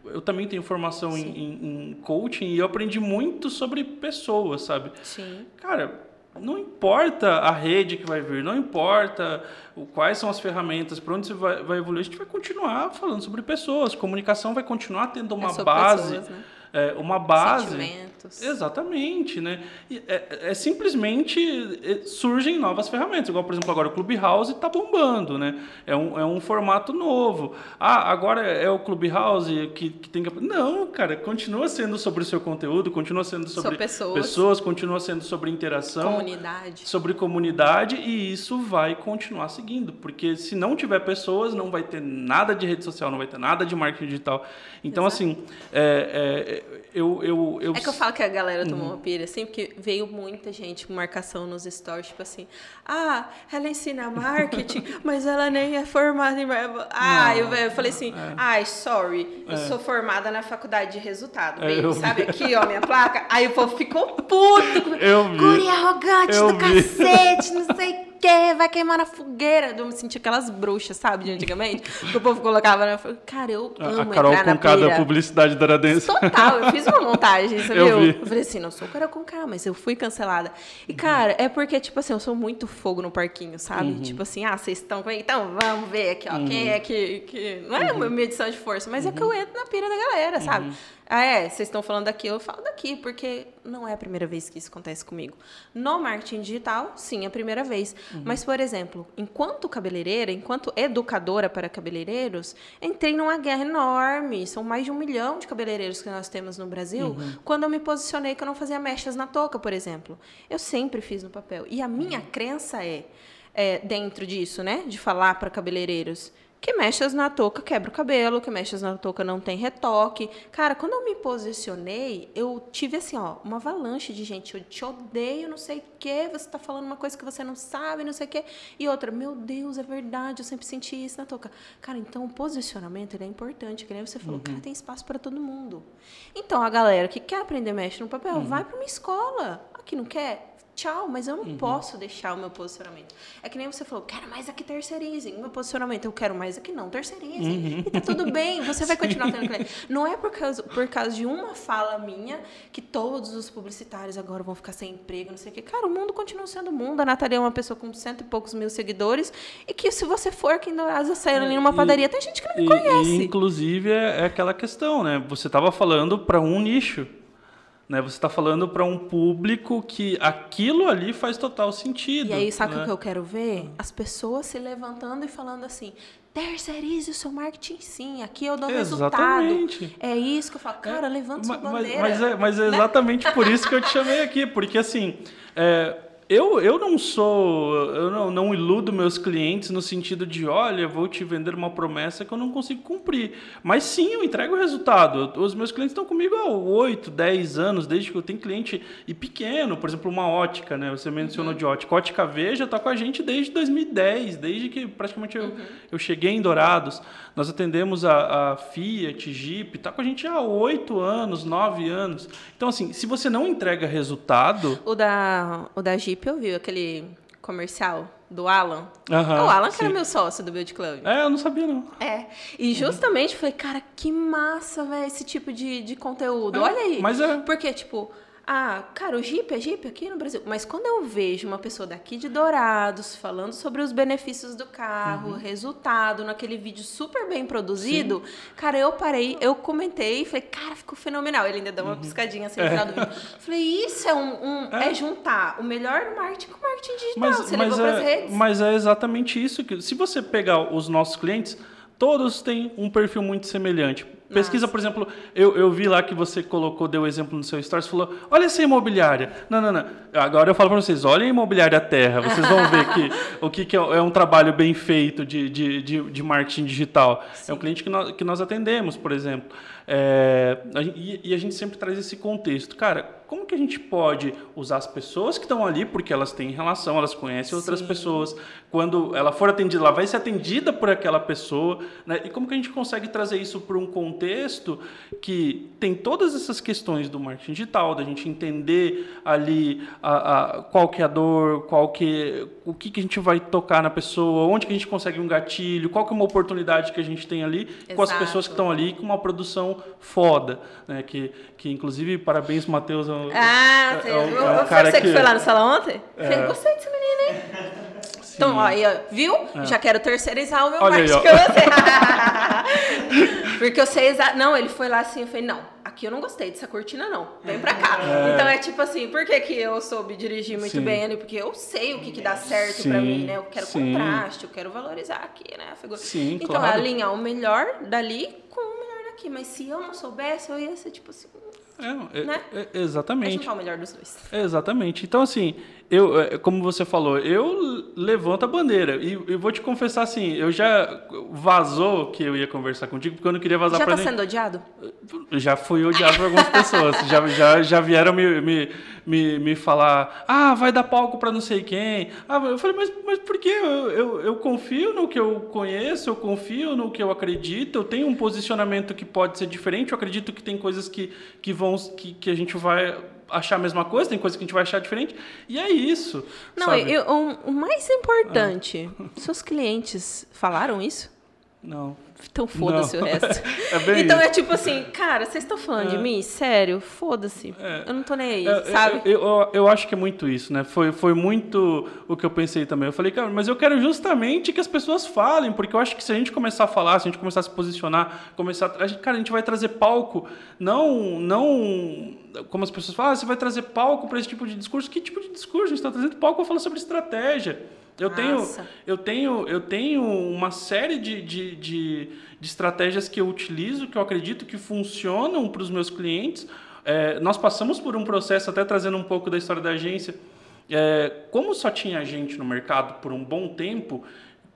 eu também tenho formação em, em- em coaching e eu aprendi muito sobre pessoas, sabe? Sim. Cara, não importa a rede que vai vir, não importa o- quais são as ferramentas, para onde você vai, vai evoluir, a gente vai continuar falando sobre pessoas. Comunicação vai continuar tendo uma é base, pessoas, né? É, uma base. Sentimentos. Exatamente, né? E é, é simplesmente é, surgem novas ferramentas, igual por exemplo agora o Clubhouse está bombando, né? É um, é um formato novo. Ah, agora é o Clubhouse que, que tem que não, cara, continua sendo sobre o seu conteúdo, continua sendo sobre, Sobre pessoas. pessoas, continua sendo sobre interação, Comunidade. sobre comunidade e isso vai continuar seguindo, porque se não tiver pessoas, não vai ter nada de rede social, não vai ter nada de marketing digital. Então, Exato. assim, é, é, eu, eu, eu É que eu falo que a galera tomou Uhum. uma pira, assim, porque veio muita gente com marcação nos stories, tipo assim, ah, ela ensina marketing, mas ela nem é formada em marketing. Ah, eu, eu falei assim, ai, sorry, eu sou formada na faculdade de resultado, É, baby, eu sabe aqui, ó, minha placa? Aí o povo ficou puto. Eu vi. Arrogante Eu do vi. cacete, não sei o quê, vai queimar na fogueira. Eu me senti aquelas bruxas, sabe, de antigamente, que o povo colocava? Eu falei, cara, eu amo a Carol entrar na com cada publicidade da Aradense. Total, eu fiz uma montagem, você Eu viu? vi. Eu falei assim, não sou Carol com K, mas eu fui cancelada. E, cara, é porque, tipo assim, eu sou muito fogo no parquinho, sabe? Uhum. Tipo assim, ah, vocês estão com Então, vamos ver aqui, ó, quem é que, que... Não é Uhum. uma medição de força, mas é que eu entro na pira da galera, sabe? Ah, é, vocês estão falando daqui, eu falo daqui, porque não é a primeira vez que isso acontece comigo. No marketing digital, sim, é a primeira vez. Uhum. Mas, por exemplo, enquanto cabeleireira, enquanto educadora para cabeleireiros, entrei numa guerra enorme. São mais de um milhão de cabeleireiros que nós temos no Brasil. Uhum. Quando eu me posicionei que eu não fazia mechas na touca, por exemplo. Eu sempre fiz no papel. E a minha crença é, é, dentro disso, né, de falar para cabeleireiros, que mechas na touca quebra o cabelo, que mechas na touca não tem retoque. Cara, quando eu me posicionei, eu tive assim, ó, uma avalanche de gente. Eu te odeio, não sei o quê, você tá falando uma coisa que você não sabe, não sei o quê. E outra, meu Deus, é verdade, eu sempre senti isso na touca. Cara, então o posicionamento ele é importante, que nem você falou, cara, tem espaço para todo mundo. Então a galera que quer aprender mexe no papel, vai para uma escola. Aqui não quer? Tchau, mas eu não posso deixar o meu posicionamento. É que nem você falou, quero mais aqui terceirizem. O meu posicionamento, eu quero mais aqui não terceirizem. E tá tudo bem, você vai continuar tendo cliente. Não é por causa, por causa de uma fala minha que todos os publicitários agora vão ficar sem emprego, não sei o quê. Cara, o mundo continua sendo mundo. A Natália é uma pessoa com cento e poucos mil seguidores e que se você for aqui em Dourados, sair ali numa padaria, tem gente que não me E, conhece. e, inclusive, é, é aquela questão, né? Você estava falando para um nicho. Né? Você está falando para um público que aquilo ali faz total sentido. E aí, sabe né? o que eu quero ver? As pessoas se levantando e falando assim: terceirize o seu marketing sim, aqui eu dou Exatamente. resultado. É isso que eu falo, cara, levanta sua Ma- mas, bandeira. mas é, mas é Né? exatamente por isso que eu te chamei aqui, porque assim, é, eu, eu não sou, eu não, não iludo meus clientes no sentido de, olha, eu vou te vender uma promessa que eu não consigo cumprir. Mas sim, eu entrego o resultado. Os meus clientes estão comigo há 8, 10 anos, desde que eu tenho cliente e pequeno, por exemplo, uma ótica, né? Você mencionou de ótica. Ótica Veja está com a gente desde 2010, desde que praticamente eu, eu cheguei em Dourados. Nós atendemos a, a Fiat, Jeep, está com a gente há 8 anos, 9 anos. Então, assim, se você não entrega resultado. O da, o da Jeep eu vi, aquele comercial do Alan. Aham, o Alan que era meu sócio do Beauty Club. É, eu não sabia, não. É. E justamente eu falei, cara, que massa, velho, esse tipo de, de conteúdo. É, Olha aí. mas é. Porque, tipo, ah, cara, o Jeep é Jeep aqui no Brasil. Mas quando eu vejo uma pessoa daqui de Dourados falando sobre os benefícios do carro, Uhum. resultado, naquele vídeo super bem produzido, cara, eu parei, eu comentei e falei, cara, ficou fenomenal. Ele ainda deu uma piscadinha assim no final do vídeo. Falei, isso é um. um- Uhum. É. é. juntar o melhor do marketing com o marketing digital. Mas, Você mas, levou é, redes. mas é exatamente isso. que Se você pegar os nossos clientes, todos têm um perfil muito semelhante. Pesquisa, por exemplo, eu, eu vi lá que você colocou, deu exemplo no seu stories, falou, olha essa imobiliária. Não, não, não. Agora eu falo para vocês, olha a imobiliária Terra. Vocês vão ver que o que, que é, é um trabalho bem feito de, de, de, de marketing digital. Sim. É um cliente que nós, que nós atendemos, por exemplo. É, e, e, a gente sempre traz esse contexto. Cara, como que a gente pode usar as pessoas que estão ali, porque elas têm relação, elas conhecem outras Sim. pessoas. Quando ela for atendida, ela vai ser atendida por aquela pessoa. Né? E como que a gente consegue trazer isso para um contexto que tem todas essas questões do marketing digital, da gente entender ali a, a, qual que é a dor, qual que, o que, que a gente vai tocar na pessoa, onde que a gente consegue um gatilho, qual que é uma oportunidade que a gente tem ali Exato. com as pessoas que estão ali, com uma produção foda, né? Que, que inclusive, parabéns, Matheus. É um, ah, é, é, um, é um cara você que, que foi lá na sala ontem? É... Gostei desse menino, hein? Então, ó, aí, viu? É. Já quero terceirizar o meu Olha marketing aí, Porque eu sei exato. Não, ele foi lá assim, eu falei, não, aqui eu não gostei dessa cortina, não. Vem pra cá. É. Então é tipo assim, por que, que eu soube dirigir muito Sim. bem ali? Porque eu sei o que, que dá certo Sim. pra mim, né? Eu quero Sim. contraste, eu quero valorizar aqui, né? Sim, então, claro. alinhar o melhor dali com aqui, mas se eu não soubesse, eu ia ser tipo assim. É, é né? é, exatamente. É o melhor dos dois. exatamente. Então, assim, eu, é, como você falou, eu levanto a bandeira. E eu vou te confessar assim, eu já vazou que eu ia conversar contigo, porque eu não queria vazar já pra Já tá sendo odiado? Já fui odiado por algumas pessoas. já, já, já vieram me, me, me, me falar, ah, vai dar palco para não sei quem. Ah, eu falei, mas, mas por quê? Eu, eu, eu confio no que eu conheço, eu confio no que eu acredito, eu tenho um posicionamento que pode ser diferente, eu acredito que tem coisas que, que, vão, que, que a gente vai achar a mesma coisa, tem coisa que a gente vai achar diferente. E é isso. Não, eu, o, o, mais importante, seus clientes falaram isso? Não. Então foda-se o resto. é então isso. é tipo assim, cara, vocês estão falando é. de mim? Sério? Foda-se. É. Eu não tô nem aí, é, sabe? Eu, eu, eu, acho que é muito isso, né? Foi, foi muito o que eu pensei também. Eu falei, cara, mas eu quero justamente que as pessoas falem, porque eu acho que se a gente começar a falar, se a gente começar a se posicionar, começar a, gente, cara, a gente vai trazer palco, não, não como as pessoas falam, ah, você vai trazer palco para esse tipo de discurso. Que tipo de discurso? A gente está trazendo palco para falar sobre estratégia. Eu tenho, eu tenho, eu tenho uma série de, de, de, de, estratégias que eu utilizo, que eu acredito que funcionam para os meus clientes. É, nós passamos por um processo, até trazendo um pouco da história da agência. É, como só tinha gente no mercado por um bom tempo,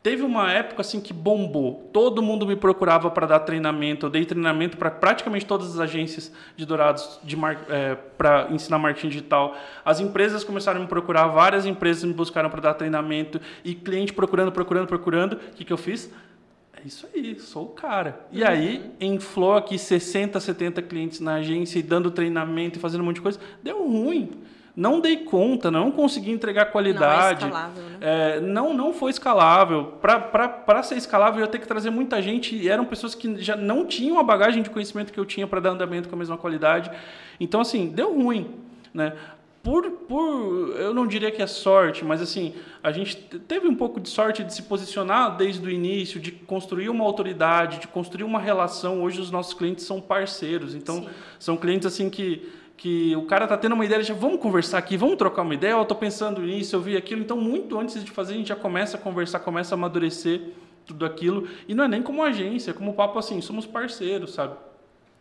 Teve uma época assim que bombou. Todo mundo me procurava para dar treinamento. Eu dei treinamento para praticamente todas as agências de dourados de é, para ensinar marketing digital. As empresas começaram a me procurar, várias empresas me buscaram para dar treinamento e cliente procurando, procurando, procurando. O que, que eu fiz? É isso aí, sou o cara. E uhum. aí, inflou aqui 60, 70 clientes na agência e dando treinamento e fazendo um monte de coisa. Deu ruim não dei conta, não consegui entregar qualidade. Não, é escalável, né? é, não, não foi escalável. Para ser escalável, eu ia ter que trazer muita gente e eram pessoas que já não tinham a bagagem de conhecimento que eu tinha para dar andamento com a mesma qualidade. Então, assim, deu ruim. Né? Por, por, eu não diria que é sorte, mas assim, a gente teve um pouco de sorte de se posicionar desde o início, de construir uma autoridade, de construir uma relação. Hoje os nossos clientes são parceiros, então Sim. são clientes assim que que o cara tá tendo uma ideia, já vamos conversar aqui, vamos trocar uma ideia, eu tô pensando nisso, eu vi aquilo, então muito antes de fazer a gente já começa a conversar, começa a amadurecer tudo aquilo, e não é nem como agência, é como papo assim, somos parceiros, sabe?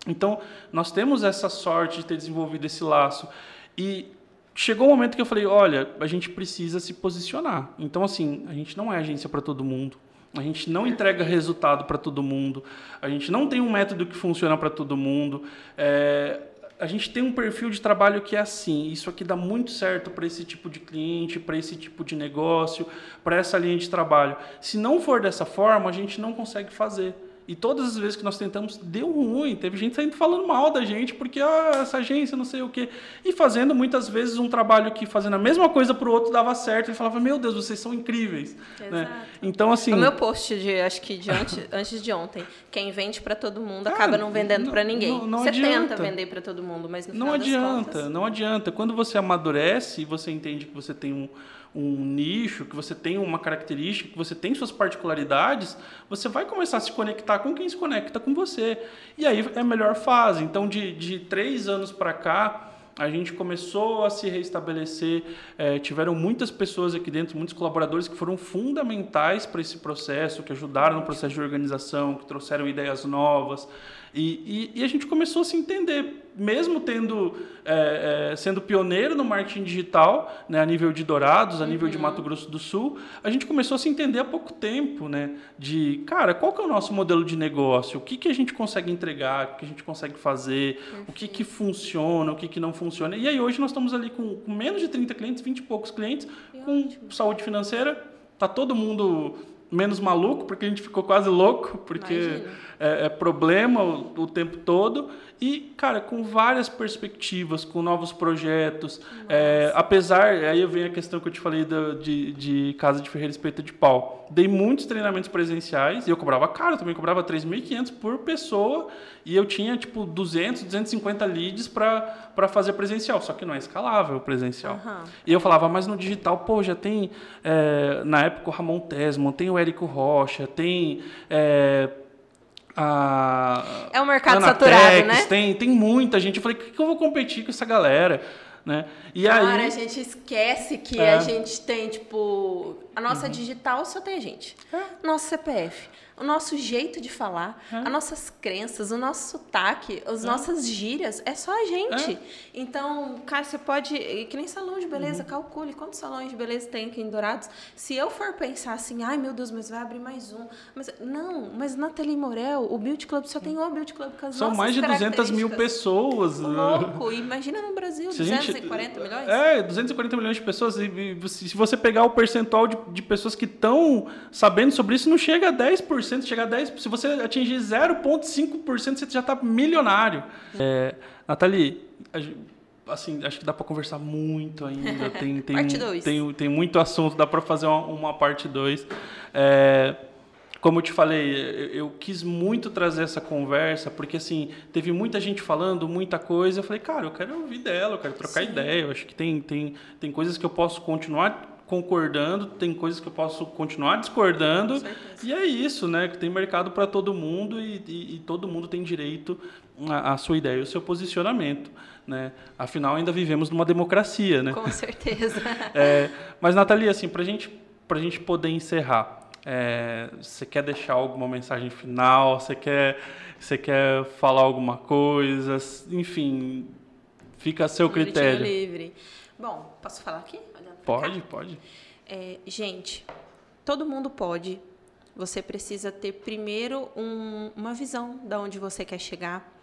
Então, nós temos essa sorte de ter desenvolvido esse laço e chegou um momento que eu falei, olha, a gente precisa se posicionar. Então, assim, a gente não é agência para todo mundo. A gente não entrega resultado para todo mundo. A gente não tem um método que funciona para todo mundo. É, a gente tem um perfil de trabalho que é assim. Isso aqui dá muito certo para esse tipo de cliente, para esse tipo de negócio, para essa linha de trabalho. Se não for dessa forma, a gente não consegue fazer. E todas as vezes que nós tentamos, deu ruim. Teve gente saindo falando mal da gente, porque ah, essa agência não sei o quê. E fazendo muitas vezes um trabalho que fazendo a mesma coisa para o outro dava certo. E falava, meu Deus, vocês são incríveis. Né? Então, assim. O meu post de, acho que de antes, antes de ontem, quem vende para todo mundo ah, acaba não vendendo para ninguém. Não, não você adianta. tenta vender para todo mundo, mas no Não adianta, contas... não adianta. Quando você amadurece e você entende que você tem um um nicho, que você tem uma característica, que você tem suas particularidades, você vai começar a se conectar com quem se conecta com você. E aí é a melhor fase. Então, de, de três anos para cá, a gente começou a se restabelecer. É, tiveram muitas pessoas aqui dentro, muitos colaboradores que foram fundamentais para esse processo, que ajudaram no processo de organização, que trouxeram ideias novas. E, e, e, a gente começou a se entender, mesmo tendo é, é, sendo pioneiro no marketing digital, né, a nível de Dourados, a nível de uhum. Mato Grosso do Sul, a gente começou a se entender há pouco tempo, né, de, cara, qual que é o nosso modelo de negócio? O que, que a gente consegue entregar? O que a gente consegue fazer? Perfeito. O que, que funciona? O que, que não funciona? E aí hoje nós estamos ali com, com menos de 30 clientes, 20 e poucos clientes, com saúde financeira, tá todo mundo menos maluco, porque a gente ficou quase louco, porque é, é, problema o, o, tempo todo. E, cara, com várias perspectivas, com novos projetos. É, apesar, aí vem a questão que eu te falei do, de, de Casa de Ferreira Espeta de Pau. Dei muitos treinamentos presenciais e eu cobrava caro, também cobrava 3.500 por pessoa. E eu tinha, tipo, 200, 250 leads para fazer presencial. Só que não é escalável o presencial. Uhum. E eu falava, mas no digital, pô, já tem, é, na época, o Ramon Tesman, tem o Érico Rocha, tem... É, a é um mercado Anatex, saturado, né? Tem, tem muita gente. Eu falei, o que, que eu vou competir com essa galera? Né? E Cara, aí, a gente esquece que é. a gente tem, tipo, a nossa uhum. digital só tem a gente. É. Nosso CPF o nosso jeito de falar, é. as nossas crenças, o nosso sotaque, as é. nossas gírias, é só a gente. É. Então, cara, você pode, que nem salão de beleza, uhum. calcule quantos salões de beleza tem aqui em Dourados. Se eu for pensar assim, ai meu Deus, mas vai abrir mais um. Mas, não, mas Nathalie Morel, o Beauty Club só tem o Beauty Club com as São mais de 200 mil pessoas. Louco, imagina no Brasil, se 240 gente, milhões? É, 240 milhões de pessoas. E se você pegar o percentual de, de pessoas que estão sabendo sobre isso, não chega a 10% chegar a 10%, se você atingir 0,5%, você já está milionário. É, Nathalie, assim, acho que dá para conversar muito ainda. Tem, tem, parte 2. Tem, tem muito assunto, dá para fazer uma, uma parte 2. É, como eu te falei, eu, eu, quis muito trazer essa conversa, porque assim, teve muita gente falando muita coisa. Eu falei, cara, eu quero ouvir dela, eu quero trocar Sim. ideia. Eu acho que tem, tem, tem coisas que eu posso continuar concordando, tem coisas que eu posso continuar discordando. E é isso, né? Que tem mercado para todo mundo e, e, e, todo mundo tem direito à, à sua ideia e ao seu posicionamento. Né? Afinal, ainda vivemos numa democracia, né? Com certeza. é, mas, Nathalie, assim, para gente, a gente poder encerrar, é, você quer deixar alguma mensagem final? Você quer, você quer falar alguma coisa? Enfim, fica a seu critério. livre. Bom, posso falar aqui? Pode, pode. É, gente, todo mundo pode. Você precisa ter primeiro um, uma visão de onde você quer chegar,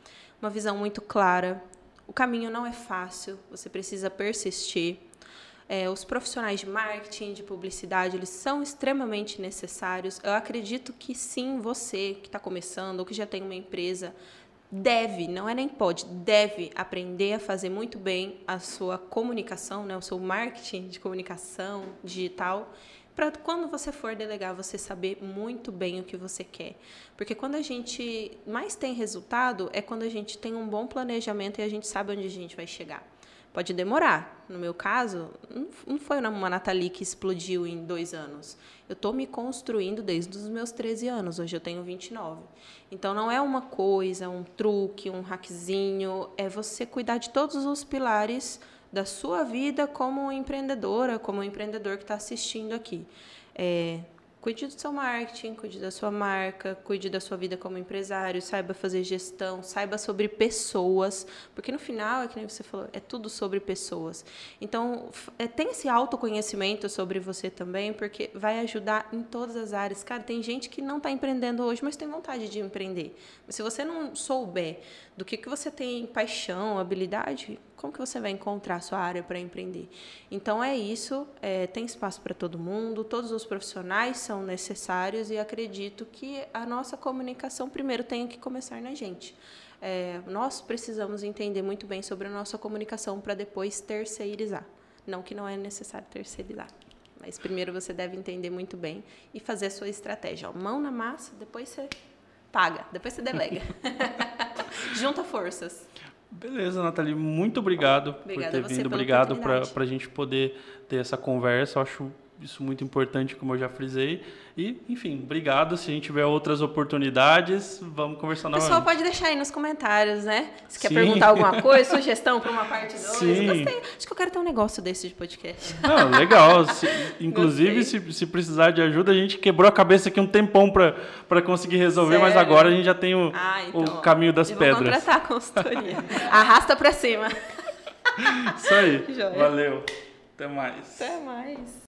uma visão muito clara. O caminho não é fácil, você precisa persistir. É, os profissionais de marketing, de publicidade, eles são extremamente necessários. Eu acredito que sim, você que está começando ou que já tem uma empresa, deve, não é nem pode, deve aprender a fazer muito bem a sua comunicação, né, o seu marketing de comunicação digital, para quando você for delegar, você saber muito bem o que você quer. Porque quando a gente mais tem resultado, é quando a gente tem um bom planejamento e a gente sabe onde a gente vai chegar. Pode demorar. No meu caso, não foi uma Nathalie que explodiu em dois anos. Eu estou me construindo desde os meus 13 anos. Hoje eu tenho 29. Então não é uma coisa, um truque, um hackzinho. É você cuidar de todos os pilares da sua vida como empreendedora, como empreendedor que está assistindo aqui. É, Cuide do seu marketing, cuide da sua marca, cuide da sua vida como empresário, saiba fazer gestão, saiba sobre pessoas, porque no final, é que nem você falou, é tudo sobre pessoas. Então, é, tem esse autoconhecimento sobre você também, porque vai ajudar em todas as áreas. Cara, tem gente que não está empreendendo hoje, mas tem vontade de empreender. Mas se você não souber do que, que você tem paixão, habilidade, como que você vai encontrar a sua área para empreender? Então é isso, é, tem espaço para todo mundo, todos os profissionais são necessários e acredito que a nossa comunicação primeiro tem que começar na gente. É, nós precisamos entender muito bem sobre a nossa comunicação para depois terceirizar. Não que não é necessário terceirizar, mas primeiro você deve entender muito bem e fazer a sua estratégia. Ó, mão na massa, depois você paga, depois você delega. Junta forças. Beleza, Nathalie, muito obrigado Obrigada por ter vindo. Obrigado para a gente poder ter essa conversa. Eu acho isso muito importante, como eu já frisei. E, enfim, obrigado. Se a gente tiver outras oportunidades, vamos conversar novamente. O pessoal pode deixar aí nos comentários, né? Se quer Sim. perguntar alguma coisa, sugestão para uma parte 2. Gostei. Acho que eu quero ter um negócio desse de podcast. Não, legal. Se, inclusive, se, se, precisar de ajuda, a gente quebrou a cabeça aqui um tempão para conseguir resolver, Sério? mas agora a gente já tem o, ah, então, o caminho das pedras. Vou contratar a consultoria. Arrasta para cima. Isso aí. Valeu. Até mais. Até mais.